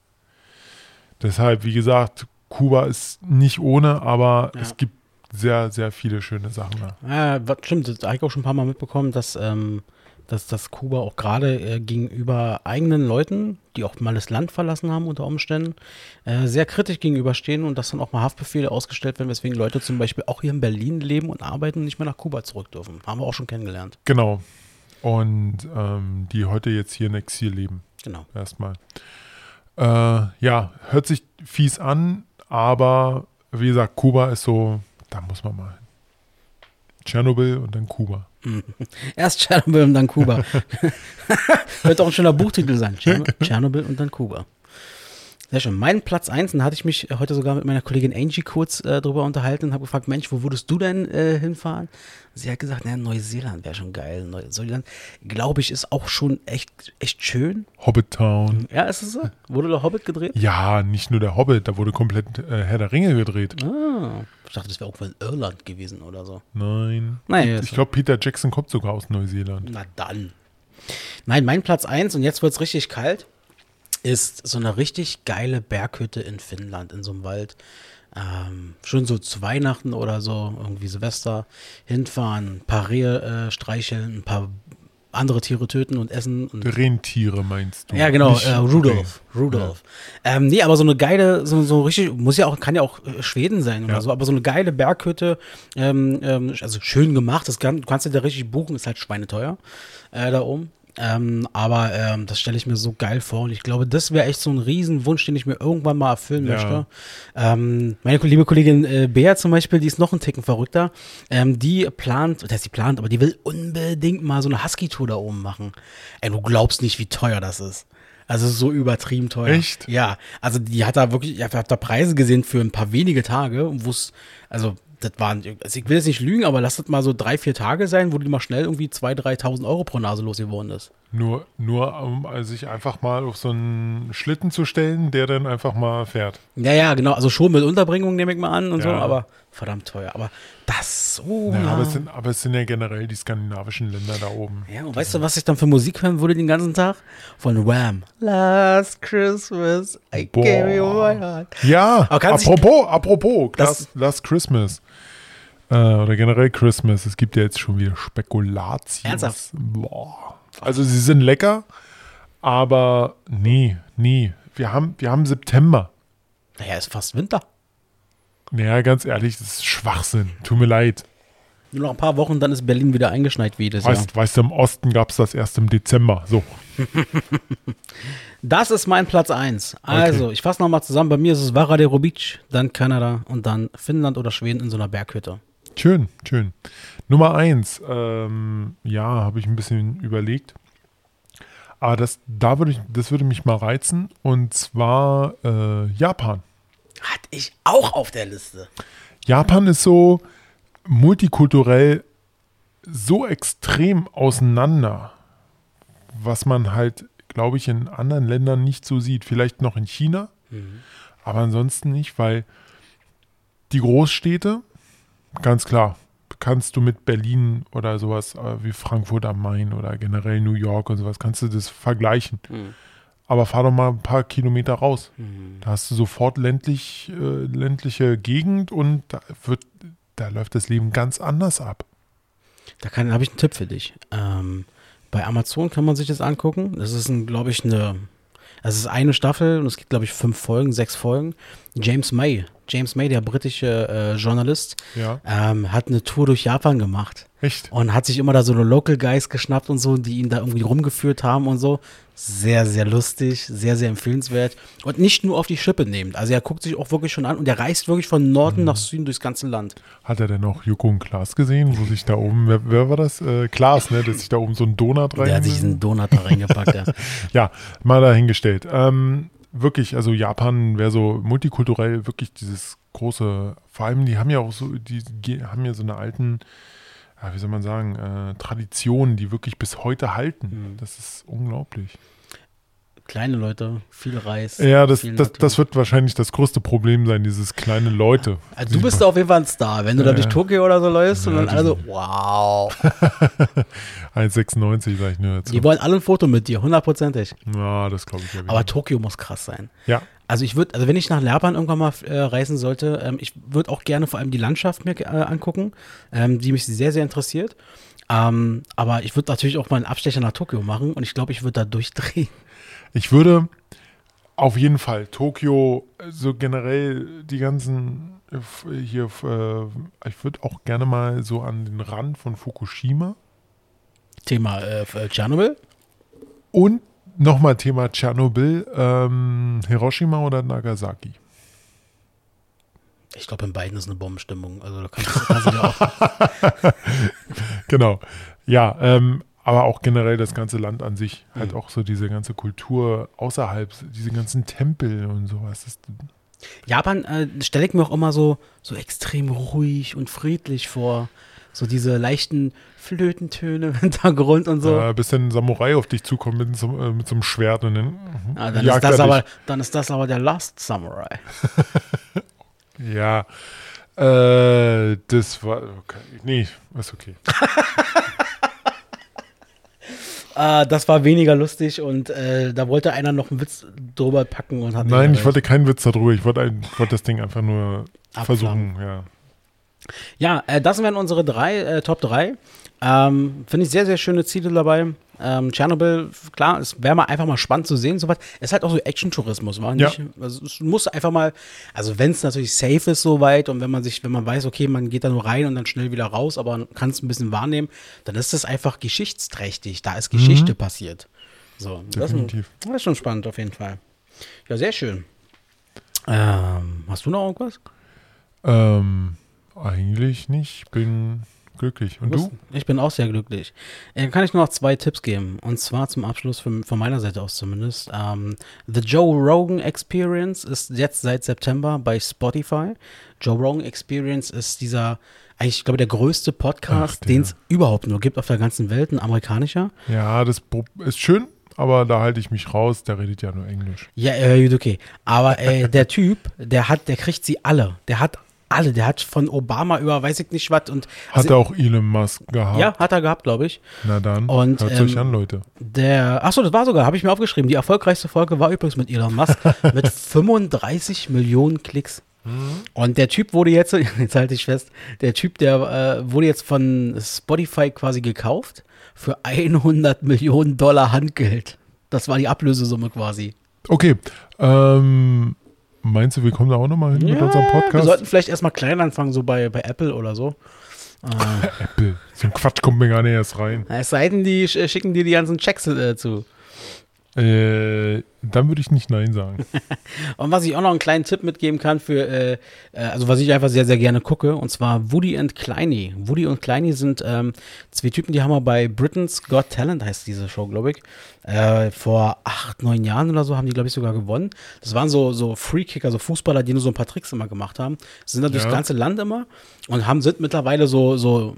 Deshalb, wie gesagt, Kuba ist nicht ohne, aber Ja. es gibt sehr, sehr viele schöne Sachen da. Ja, was- stimmt, das habe ich auch schon ein paar Mal mitbekommen, dass, ähm, dass, dass Kuba auch gerade äh, gegenüber eigenen Leuten, die auch mal das Land verlassen haben unter Umständen, äh, sehr kritisch gegenüberstehen und dass dann auch mal Haftbefehle ausgestellt werden, weswegen Leute zum Beispiel auch hier in Berlin leben und arbeiten und nicht mehr nach Kuba zurück dürfen. Haben wir auch schon kennengelernt. Genau. Und ähm, die heute jetzt hier in Exil leben. Genau. erstmal. Äh, ja, hört sich fies an, aber wie gesagt, Kuba ist so, da muss man mal. Tschernobyl und dann Kuba. Erst Tschernobyl und dann Kuba. Könnte auch ein schöner Buchtitel sein. Tscherno- Tschernobyl und dann Kuba. Sehr schön. Mein Platz 1, da hatte ich mich heute sogar mit meiner Kollegin Angie kurz äh, drüber unterhalten und habe gefragt, Mensch, wo würdest du denn äh, hinfahren? Sie hat gesagt, na, Neuseeland wäre schon geil. Neuseeland, glaube ich, ist auch schon echt, echt schön. Hobbit Town. Ja, ist es so? Wurde der Hobbit gedreht? Ja, nicht nur der Hobbit, da wurde komplett äh, Herr der Ringe gedreht. Ah, ich dachte, das wäre irgendwo in Irland gewesen oder so. Nein. Naja, Ich glaube, Peter Jackson kommt sogar aus Neuseeland. Na dann. Nein, mein Platz 1, und jetzt wird es richtig kalt, ist so eine richtig geile Berghütte in Finnland, in so einem Wald. Ähm, schön so zu Weihnachten oder so, irgendwie Silvester, hinfahren, ein paar Rehe äh, streicheln, ein paar andere Tiere töten und essen. Und Rentiere meinst du? ja, genau, äh, Rudolf. Rudolf. Ähm, nee, aber so eine geile, so, so richtig, muss ja auch, kann ja auch äh, Schweden sein oder Ja. so, aber so eine geile Berghütte, ähm, ähm, also schön gemacht, das kann, du kannst du da richtig buchen, ist halt schweineteuer äh, da oben. Ähm, aber ähm, das stelle ich mir so geil vor und ich glaube, das wäre echt so ein Riesenwunsch, den ich mir irgendwann mal erfüllen Ja. möchte. Ähm, meine liebe Kollegin äh, Bea zum Beispiel, die ist noch ein Ticken verrückter. Ähm, die plant, das heißt, die plant, aber die will unbedingt mal so eine Husky-Tour da oben machen. Ey, du glaubst nicht, wie teuer das ist. Also so übertrieben teuer. Echt? Ja. Also die hat da wirklich, ich habe da Preise gesehen für ein paar wenige Tage, wo es, also das waren, also ich will jetzt nicht lügen, aber lass das mal so drei, vier Tage sein, wo die mal schnell irgendwie 2.000, 3.000 Euro pro Nase losgeworden ist. Nur, nur um sich einfach mal auf so einen Schlitten zu stellen, der dann einfach mal fährt. Ja, ja, genau. Also schon mit Unterbringung nehme ich mal an und so, Ja. aber verdammt teuer. Aber das so. Ja. Aber, es sind, aber es sind ja generell die skandinavischen Länder da oben. Ja, und weißt du, was ich dann für Musik hören würde den ganzen Tag? Von Wham. Last Christmas, I Boah. gave you my heart. Ja, Aber kann sich- apropos, apropos, Das- Last, Last Christmas. Äh, oder generell Christmas. Es gibt ja jetzt schon wieder Spekulatius. Ernsthaft? Boah. Also sie sind lecker, aber nee, nee. Wir haben, wir haben September. Naja, ist fast Winter. Naja, ganz ehrlich, das ist Schwachsinn. Tut mir leid. Nur noch ein paar Wochen, dann ist Berlin wieder eingeschneit wie jedes Jahr. Weißt, weißt du, im Osten gab es das erst im Dezember. So. Das ist mein Platz 1. Also, ich fasse nochmal zusammen. Bei mir ist es Varadero Beach, dann Kanada und dann Finnland oder Schweden in so einer Berghütte. Schön, schön. Nummer eins, ähm, ja, habe ich ein bisschen überlegt. Aber das, da würde ich, das würde mich mal reizen. Und zwar äh, Japan. Hatte ich auch auf der Liste. Japan ist so multikulturell so extrem auseinander, was man halt, glaube ich, in anderen Ländern nicht so sieht. Vielleicht noch in China, aber ansonsten nicht, weil die Großstädte, ganz klar, kannst du mit Berlin oder sowas äh, wie Frankfurt am Main oder generell New York und sowas, kannst du das vergleichen. Aber fahr doch mal ein paar Kilometer raus. Da hast du sofort ländlich, äh, ländliche Gegend und da wird, da läuft das Leben ganz anders ab. Da kann- habe ich einen Tipp für dich. Ähm, bei Amazon kann man sich das angucken. Das ist, glaube ich, eine. Das ist eine Staffel und es gibt, glaube ich, fünf Folgen, sechs Folgen. James May, James May, der britische äh, Journalist, Ja, ähm, hat eine Tour durch Japan gemacht. echt. Und hat sich immer da so eine Local Guys geschnappt und so, die ihn da irgendwie rumgeführt haben und so. Sehr, sehr lustig, sehr, sehr empfehlenswert. Und nicht nur auf die Schippe nehmend. Also er guckt sich auch wirklich schon an und er reist wirklich von Norden nach Süden durchs ganze Land. Hat er denn noch Joko und Klaas gesehen, wo sich da oben, wer, wer war das? Äh, Klaas, ne? Dass sich da oben so ein Donut rein. Der hat sich diesen Donut da reingepackt. ja. Ja, mal dahingestellt. Ähm, wirklich, also Japan wäre so multikulturell wirklich dieses große, vor allem die haben ja auch so, die haben ja so eine alten, ja, wie soll man sagen, äh, Traditionen, die wirklich bis heute halten. Das ist unglaublich. Kleine Leute, viel Reis. Ja, das, das, das wird wahrscheinlich das größte Problem sein, dieses kleine Leute. also du bist da auf jeden Fall ein Star, wenn du da Ja, durch ja. Tokio oder so läufst und Ja, dann alle so, wow. 1,96 sage ich nur dazu. Die wollen alle ein Foto mit dir, hundertprozentig. Ja, das glaube ich ja. Aber. Tokio muss krass sein. ja, Also ich würde, also wenn ich nach Japan irgendwann mal äh, reisen sollte, ähm, ich würde auch gerne vor allem die Landschaft mir äh, angucken, ähm, die mich sehr, sehr interessiert. Ähm, aber ich würde natürlich auch mal einen Abstecher nach Tokio machen und ich glaube, ich würde da durchdrehen. Ich würde auf jeden Fall Tokio, so generell die ganzen äh, hier, äh, ich würde auch gerne mal so an den Rand von Fukushima Thema äh, äh, Tschernobyl. und nochmal Thema Tschernobyl, ähm, Hiroshima oder Nagasaki. Ich glaube, in beiden ist eine Bombenstimmung. Also da kannst, kannst du dir auch. Genau. Ja, ähm, aber auch generell das ganze Land an sich, halt auch so diese ganze Kultur außerhalb, diese ganzen Tempel und sowas. Das, Japan äh, stelle ich mir auch immer so, so extrem ruhig und friedlich vor. So diese leichten Flötentöne im Hintergrund und so. äh, bis dann ein Samurai auf dich zukommt mit so, äh, mit so einem Schwert und dann, Ah, dann, ist das er aber, dich. dann ist das aber der Last Samurai. Ja, äh, das war, okay. nee, ist okay. Äh, das war weniger lustig und äh, da wollte einer noch einen Witz drüber packen und hat Nein, ich wollte keinen Witz darüber, ich wollte, ein, wollte das Ding einfach nur Abfangen. versuchen, ja. Ja, äh, das wären unsere drei, äh, Top 3. Ähm, Finde ich sehr, sehr schöne Ziele dabei. Ähm, Tschernobyl, klar, es wäre mal einfach mal spannend zu sehen, sowas. Es ist halt auch so Action-Tourismus, war Ja. nicht, also es muss einfach mal, also wenn es natürlich safe ist soweit und wenn man sich, wenn man weiß, okay, man geht da nur rein und dann schnell wieder raus, aber kann es ein bisschen wahrnehmen, dann ist das einfach geschichtsträchtig. Da ist Geschichte passiert. So, das, Definitiv. das ist schon spannend auf jeden Fall. Ja, sehr schön. Ähm, hast du noch irgendwas? Ähm, eigentlich nicht. Ich bin glücklich. Und du? Ich bin auch sehr glücklich. Äh, kann ich nur noch zwei Tipps geben. Und zwar zum Abschluss von, von meiner Seite aus zumindest. Ähm, The Joe Rogan Experience ist jetzt seit September bei Spotify. Joe Rogan Experience ist dieser, eigentlich, ich glaube, der größte Podcast, den es überhaupt nur gibt auf der ganzen Welt, ein amerikanischer. Ja, das ist schön, aber da halte ich mich raus. Der redet ja nur Englisch. Ja, äh, okay. Aber äh, der Typ, der hat, der kriegt sie alle. Der hat alle. Der hat von Obama über weiß ich nicht was und Hat also, er auch Elon Musk gehabt? ja, hat er gehabt, glaube ich. Na dann, Und, hört euch ähm, an, Leute. Der, achso, das war sogar, habe ich mir aufgeschrieben. Die erfolgreichste Folge war übrigens mit Elon Musk mit 35 Millionen Klicks. Und der Typ wurde jetzt, jetzt halte ich fest, der Typ, der äh, wurde jetzt von Spotify quasi gekauft für 100 Millionen Dollar Handgeld. Das war die Ablösesumme quasi. Okay, ähm, meinst du, wir kommen da auch nochmal hin mit unserem Wir Podcast? sollten vielleicht erstmal klein anfangen, so bei, bei Apple oder so. Apple. So ein Quatsch kommt mir gar nicht erst rein. Es sei denn, die sch- schicken dir die ganzen Checks äh, zu. Äh, dann würde ich nicht Nein sagen. Und was ich auch noch einen kleinen Tipp mitgeben kann für, äh, äh, also was ich einfach sehr, sehr gerne gucke, und zwar Woody und Kleiny. Woody und Kleiny sind ähm, zwei Typen, die haben wir bei Britain's Got Talent, heißt diese Show, glaube ich. Äh, vor acht, neun Jahren oder so haben die, glaube ich, sogar gewonnen. Das waren so, so Freekicker, so Fußballer, die nur so ein paar Tricks immer gemacht haben. Sind dann durchs Ja. ganze Land immer und haben, sind mittlerweile so, so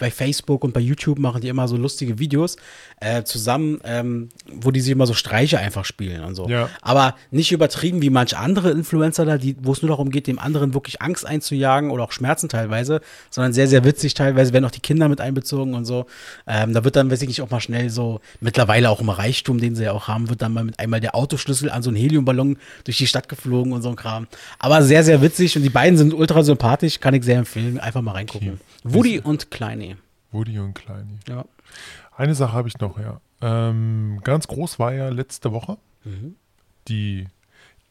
bei Facebook und bei YouTube machen die immer so lustige Videos äh, zusammen, ähm, wo die sich immer so Streiche einfach spielen und so. Ja. Aber nicht übertrieben wie manche andere Influencer da, wo es nur darum geht, dem anderen wirklich Angst einzujagen oder auch Schmerzen teilweise, sondern sehr, sehr witzig teilweise, werden auch die Kinder mit einbezogen und so. Ähm, da wird dann, weiß ich nicht, auch mal schnell so, mittlerweile auch im Reichtum, den sie ja auch haben, wird dann mal mit einmal der Autoschlüssel an so einen Heliumballon durch die Stadt geflogen und so ein Kram. Aber sehr, sehr witzig und die beiden sind ultra sympathisch, kann ich sehr empfehlen. Einfach mal reingucken. Okay. Woody und Kleine. Woody und Kleini. Ja. Eine Sache habe ich noch, ja. Ähm, ganz groß war ja letzte Woche Mhm. die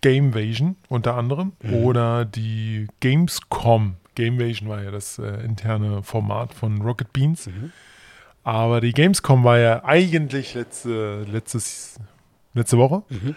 Gamevasion unter anderem Mhm. oder die Gamescom. Gamevasion war ja das äh, interne Format von Rocket Beans. Mhm. Aber die Gamescom war ja eigentlich letzte, letztes, letzte Woche. Mhm.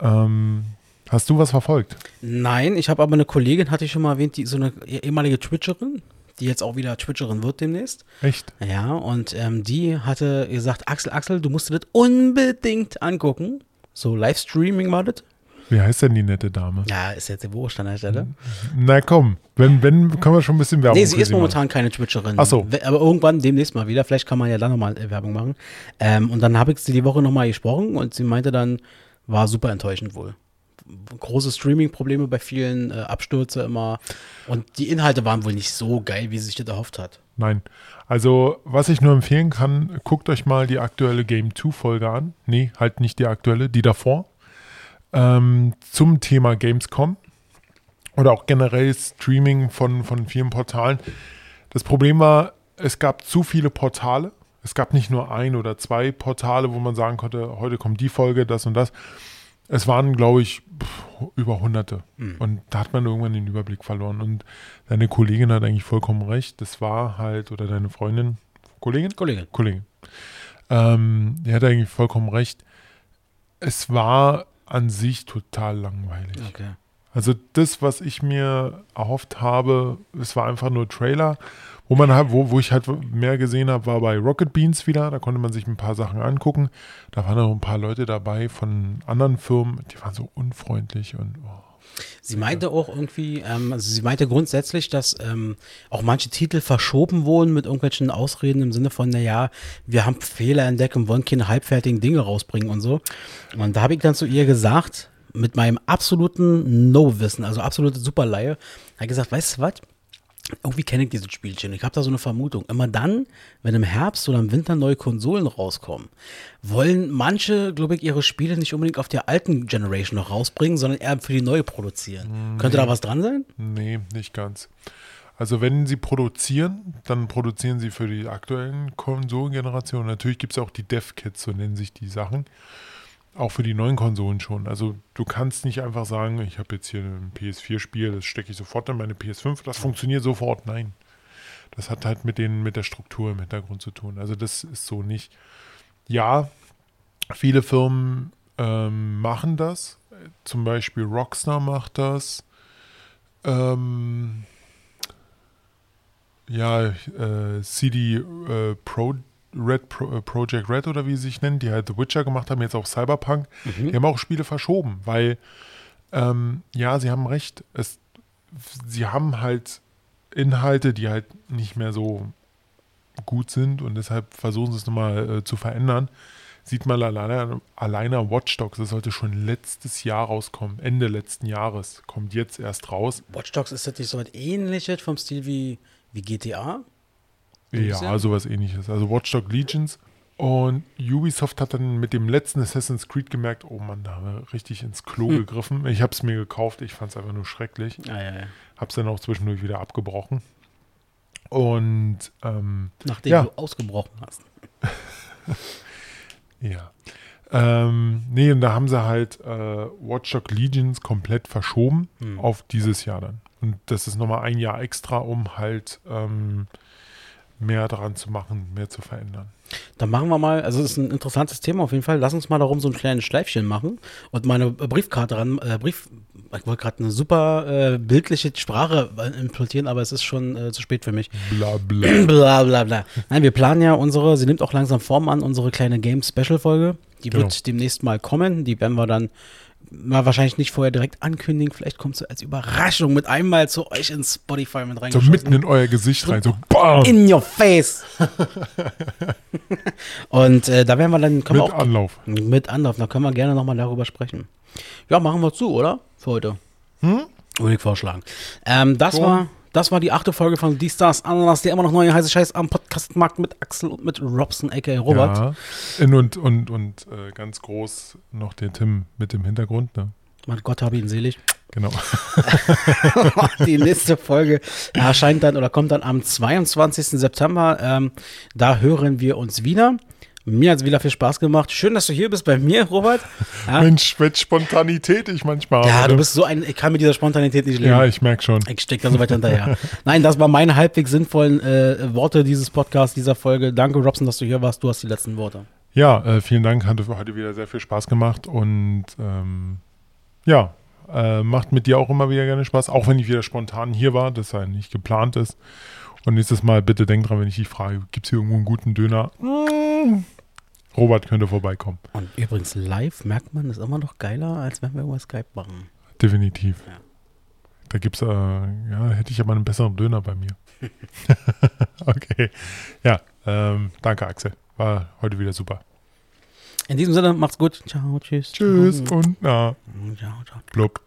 Ähm, hast du was verfolgt? Nein, ich habe aber eine Kollegin, hatte ich schon mal erwähnt, die so eine ehemalige Twitcherin, die jetzt auch wieder Twitcherin wird demnächst. Echt? Ja, und ähm, die hatte gesagt, Axel, Axel, du musst dir das unbedingt angucken. So Livestreaming war das. Wie heißt denn die nette Dame? Ja, ist jetzt Wurscht an der Stelle. Na komm, wenn, wenn, können wir schon ein bisschen Werbung Nee, sie ist machen. momentan keine Twitcherin. Ach so. Aber irgendwann demnächst mal wieder. Vielleicht kann man ja dann nochmal äh, Werbung machen. Ähm, und dann habe ich sie die Woche nochmal gesprochen und sie meinte dann, war super enttäuschend wohl. Große Streaming-Probleme bei vielen, äh, Abstürze immer. Und die Inhalte waren wohl nicht so geil, wie sie sich das erhofft hat. Nein. Also, was ich nur empfehlen kann, guckt euch mal die aktuelle Game 2 Folge an. Nee, halt nicht die aktuelle, die davor. Ähm, zum Thema Gamescom. Oder auch generell Streaming von, von vielen Portalen. Das Problem war, es gab zu viele Portale. Es gab nicht nur ein oder zwei Portale, wo man sagen konnte, heute kommt die Folge, das und das. Es waren, glaube ich, über hunderte. Und da hat man irgendwann den Überblick verloren. Und deine Kollegin hat eigentlich vollkommen recht. Das war halt, oder deine Freundin, Kollegin? Kollegin. Kollegin. Ähm, die hat eigentlich vollkommen recht. Es war an sich total langweilig. Okay. Also das, was ich mir erhofft habe, es war einfach nur Trailer. Wo man halt, wo, wo ich halt mehr gesehen habe, war bei Rocket Beans wieder. Da konnte man sich ein paar Sachen angucken. Da waren auch ein paar Leute dabei von anderen Firmen, die waren so unfreundlich und oh. Sie meinte auch irgendwie, ähm, also sie meinte grundsätzlich, dass ähm, auch manche Titel verschoben wurden mit irgendwelchen Ausreden im Sinne von, naja, wir haben Fehler entdeckt und wollen keine halbfertigen Dinge rausbringen und so. Und da habe ich dann zu ihr gesagt, mit meinem absoluten No-Wissen, also absolute Superleihe, habe gesagt, weißt du was? Irgendwie kenne ich dieses Spielchen. Ich habe da so eine Vermutung. Immer dann, wenn im Herbst oder im Winter neue Konsolen rauskommen, wollen manche, glaube ich, ihre Spiele nicht unbedingt auf der alten Generation noch rausbringen, sondern eher für die neue produzieren. Könnte da was dran sein? Nee, nicht ganz. Also wenn sie produzieren, dann produzieren sie für die aktuellen Konsolengenerationen. Natürlich gibt es auch die Dev-Kits, so nennen sich die Sachen. Auch für die neuen Konsolen schon. Also du kannst nicht einfach sagen, ich habe jetzt hier ein PS4-Spiel, das stecke ich sofort in meine PS5, das funktioniert sofort. Nein. Das hat halt mit, den, mit der Struktur im Hintergrund zu tun. Also das ist so nicht. Ja, viele Firmen ähm, machen das. Zum Beispiel Rockstar macht das. Ähm, ja, äh, CD äh, Pro, Red Pro, äh, Project Red oder wie sie sich nennen, die halt The Witcher gemacht haben, jetzt auch Cyberpunk, Mhm. die haben auch Spiele verschoben, weil, ähm, ja, sie haben recht, es, sie haben halt Inhalte, die halt nicht mehr so gut sind und deshalb versuchen sie es nochmal äh, zu verändern. Sieht mal alleine, alleine Watch Dogs, das sollte schon letztes Jahr rauskommen, Ende letzten Jahres, kommt jetzt erst raus. Watch Dogs ist nicht so was ähnliches vom Stil wie, wie GTA? Ja, sowas ähnliches. Also Watch Dogs Legions. Und Ubisoft hat dann mit dem letzten Assassin's Creed gemerkt, oh Mann, da haben wir richtig ins Klo Hm. gegriffen. Ich habe es mir gekauft, ich fand es einfach nur schrecklich. Ja, ja, ja. Habe es dann auch zwischendurch wieder abgebrochen. Und ähm, Nachdem Ja. du ausgebrochen hast. ja. Ähm, nee, und da haben sie halt äh, Watch Dogs Legions komplett verschoben Hm. auf dieses Jahr dann. Und das ist nochmal ein Jahr extra, um halt ähm, mehr daran zu machen, mehr zu verändern. Dann machen wir mal, also das ist ein interessantes Thema auf jeden Fall. Lass uns mal darum so ein kleines Schleifchen machen und meine Briefkarte ran, äh, Brief, ich wollte gerade eine super äh, bildliche Sprache äh, implementieren, aber es ist schon äh, zu spät für mich. Bla bla. bla bla bla. Nein, wir planen ja unsere, sie nimmt auch langsam Form an, unsere kleine Game-Special-Folge. Die Genau. wird demnächst mal kommen. Die werden wir dann mal wahrscheinlich nicht vorher direkt ankündigen. Vielleicht kommt sie als Überraschung mit einmal zu euch ins Spotify mit So reingeschossen. mitten in euer Gesicht rein, so BAM! in your face. Und äh, da werden wir dann, können Mit wir auch Anlauf. mit Anlauf, da können wir gerne nochmal darüber sprechen. Ja, machen wir zu, oder? Für heute. Hm? Würde ich vorschlagen. Ähm, das, So. war, das war die achte Folge von Die Stars Ananas, der immer noch neue heiße Scheiß am Podcastmarkt mit Axel und mit Robson, a.k.a. Robert. Ja. Und und, und äh, ganz groß noch der Tim mit dem Hintergrund, ne? Mein Gott habe ihn selig. Genau. die nächste Folge erscheint dann oder kommt dann am 22. September. Ähm, da hören wir uns wieder. Mir hat es wieder viel Spaß gemacht. Schön, dass du hier bist bei mir, Robert. Ja, Mensch, welche Spontanität ich manchmal ja habe. du ne? bist so ein, ich kann mit dieser Spontanität nicht leben. Ja, ich merke schon. Ich stecke da so weit hinterher. Nein, das waren meine halbwegs sinnvollen äh, Worte dieses Podcasts, dieser Folge. Danke, Robson, dass du hier warst. Du hast die letzten Worte. Ja, äh, vielen Dank. Hat heute wieder sehr viel Spaß gemacht und ähm, ja, äh, macht mit dir auch immer wieder gerne Spaß, auch wenn ich wieder spontan hier war, das ja nicht geplant ist. Und nächstes Mal bitte denkt dran, wenn ich dich frage, gibt es hier irgendwo einen guten Döner? Mm, Robert könnte vorbeikommen. Und übrigens, live merkt man, ist immer noch geiler, als wenn wir über Skype machen. Definitiv. Ja. Da gibt's, äh, ja, hätte ich aber einen besseren Döner bei mir. okay. Ja, ähm, danke Axel. War heute wieder super. In diesem Sinne, macht's gut. Ciao, tschüss. Tschüss Ciao, und na, ciao. ciao. blub.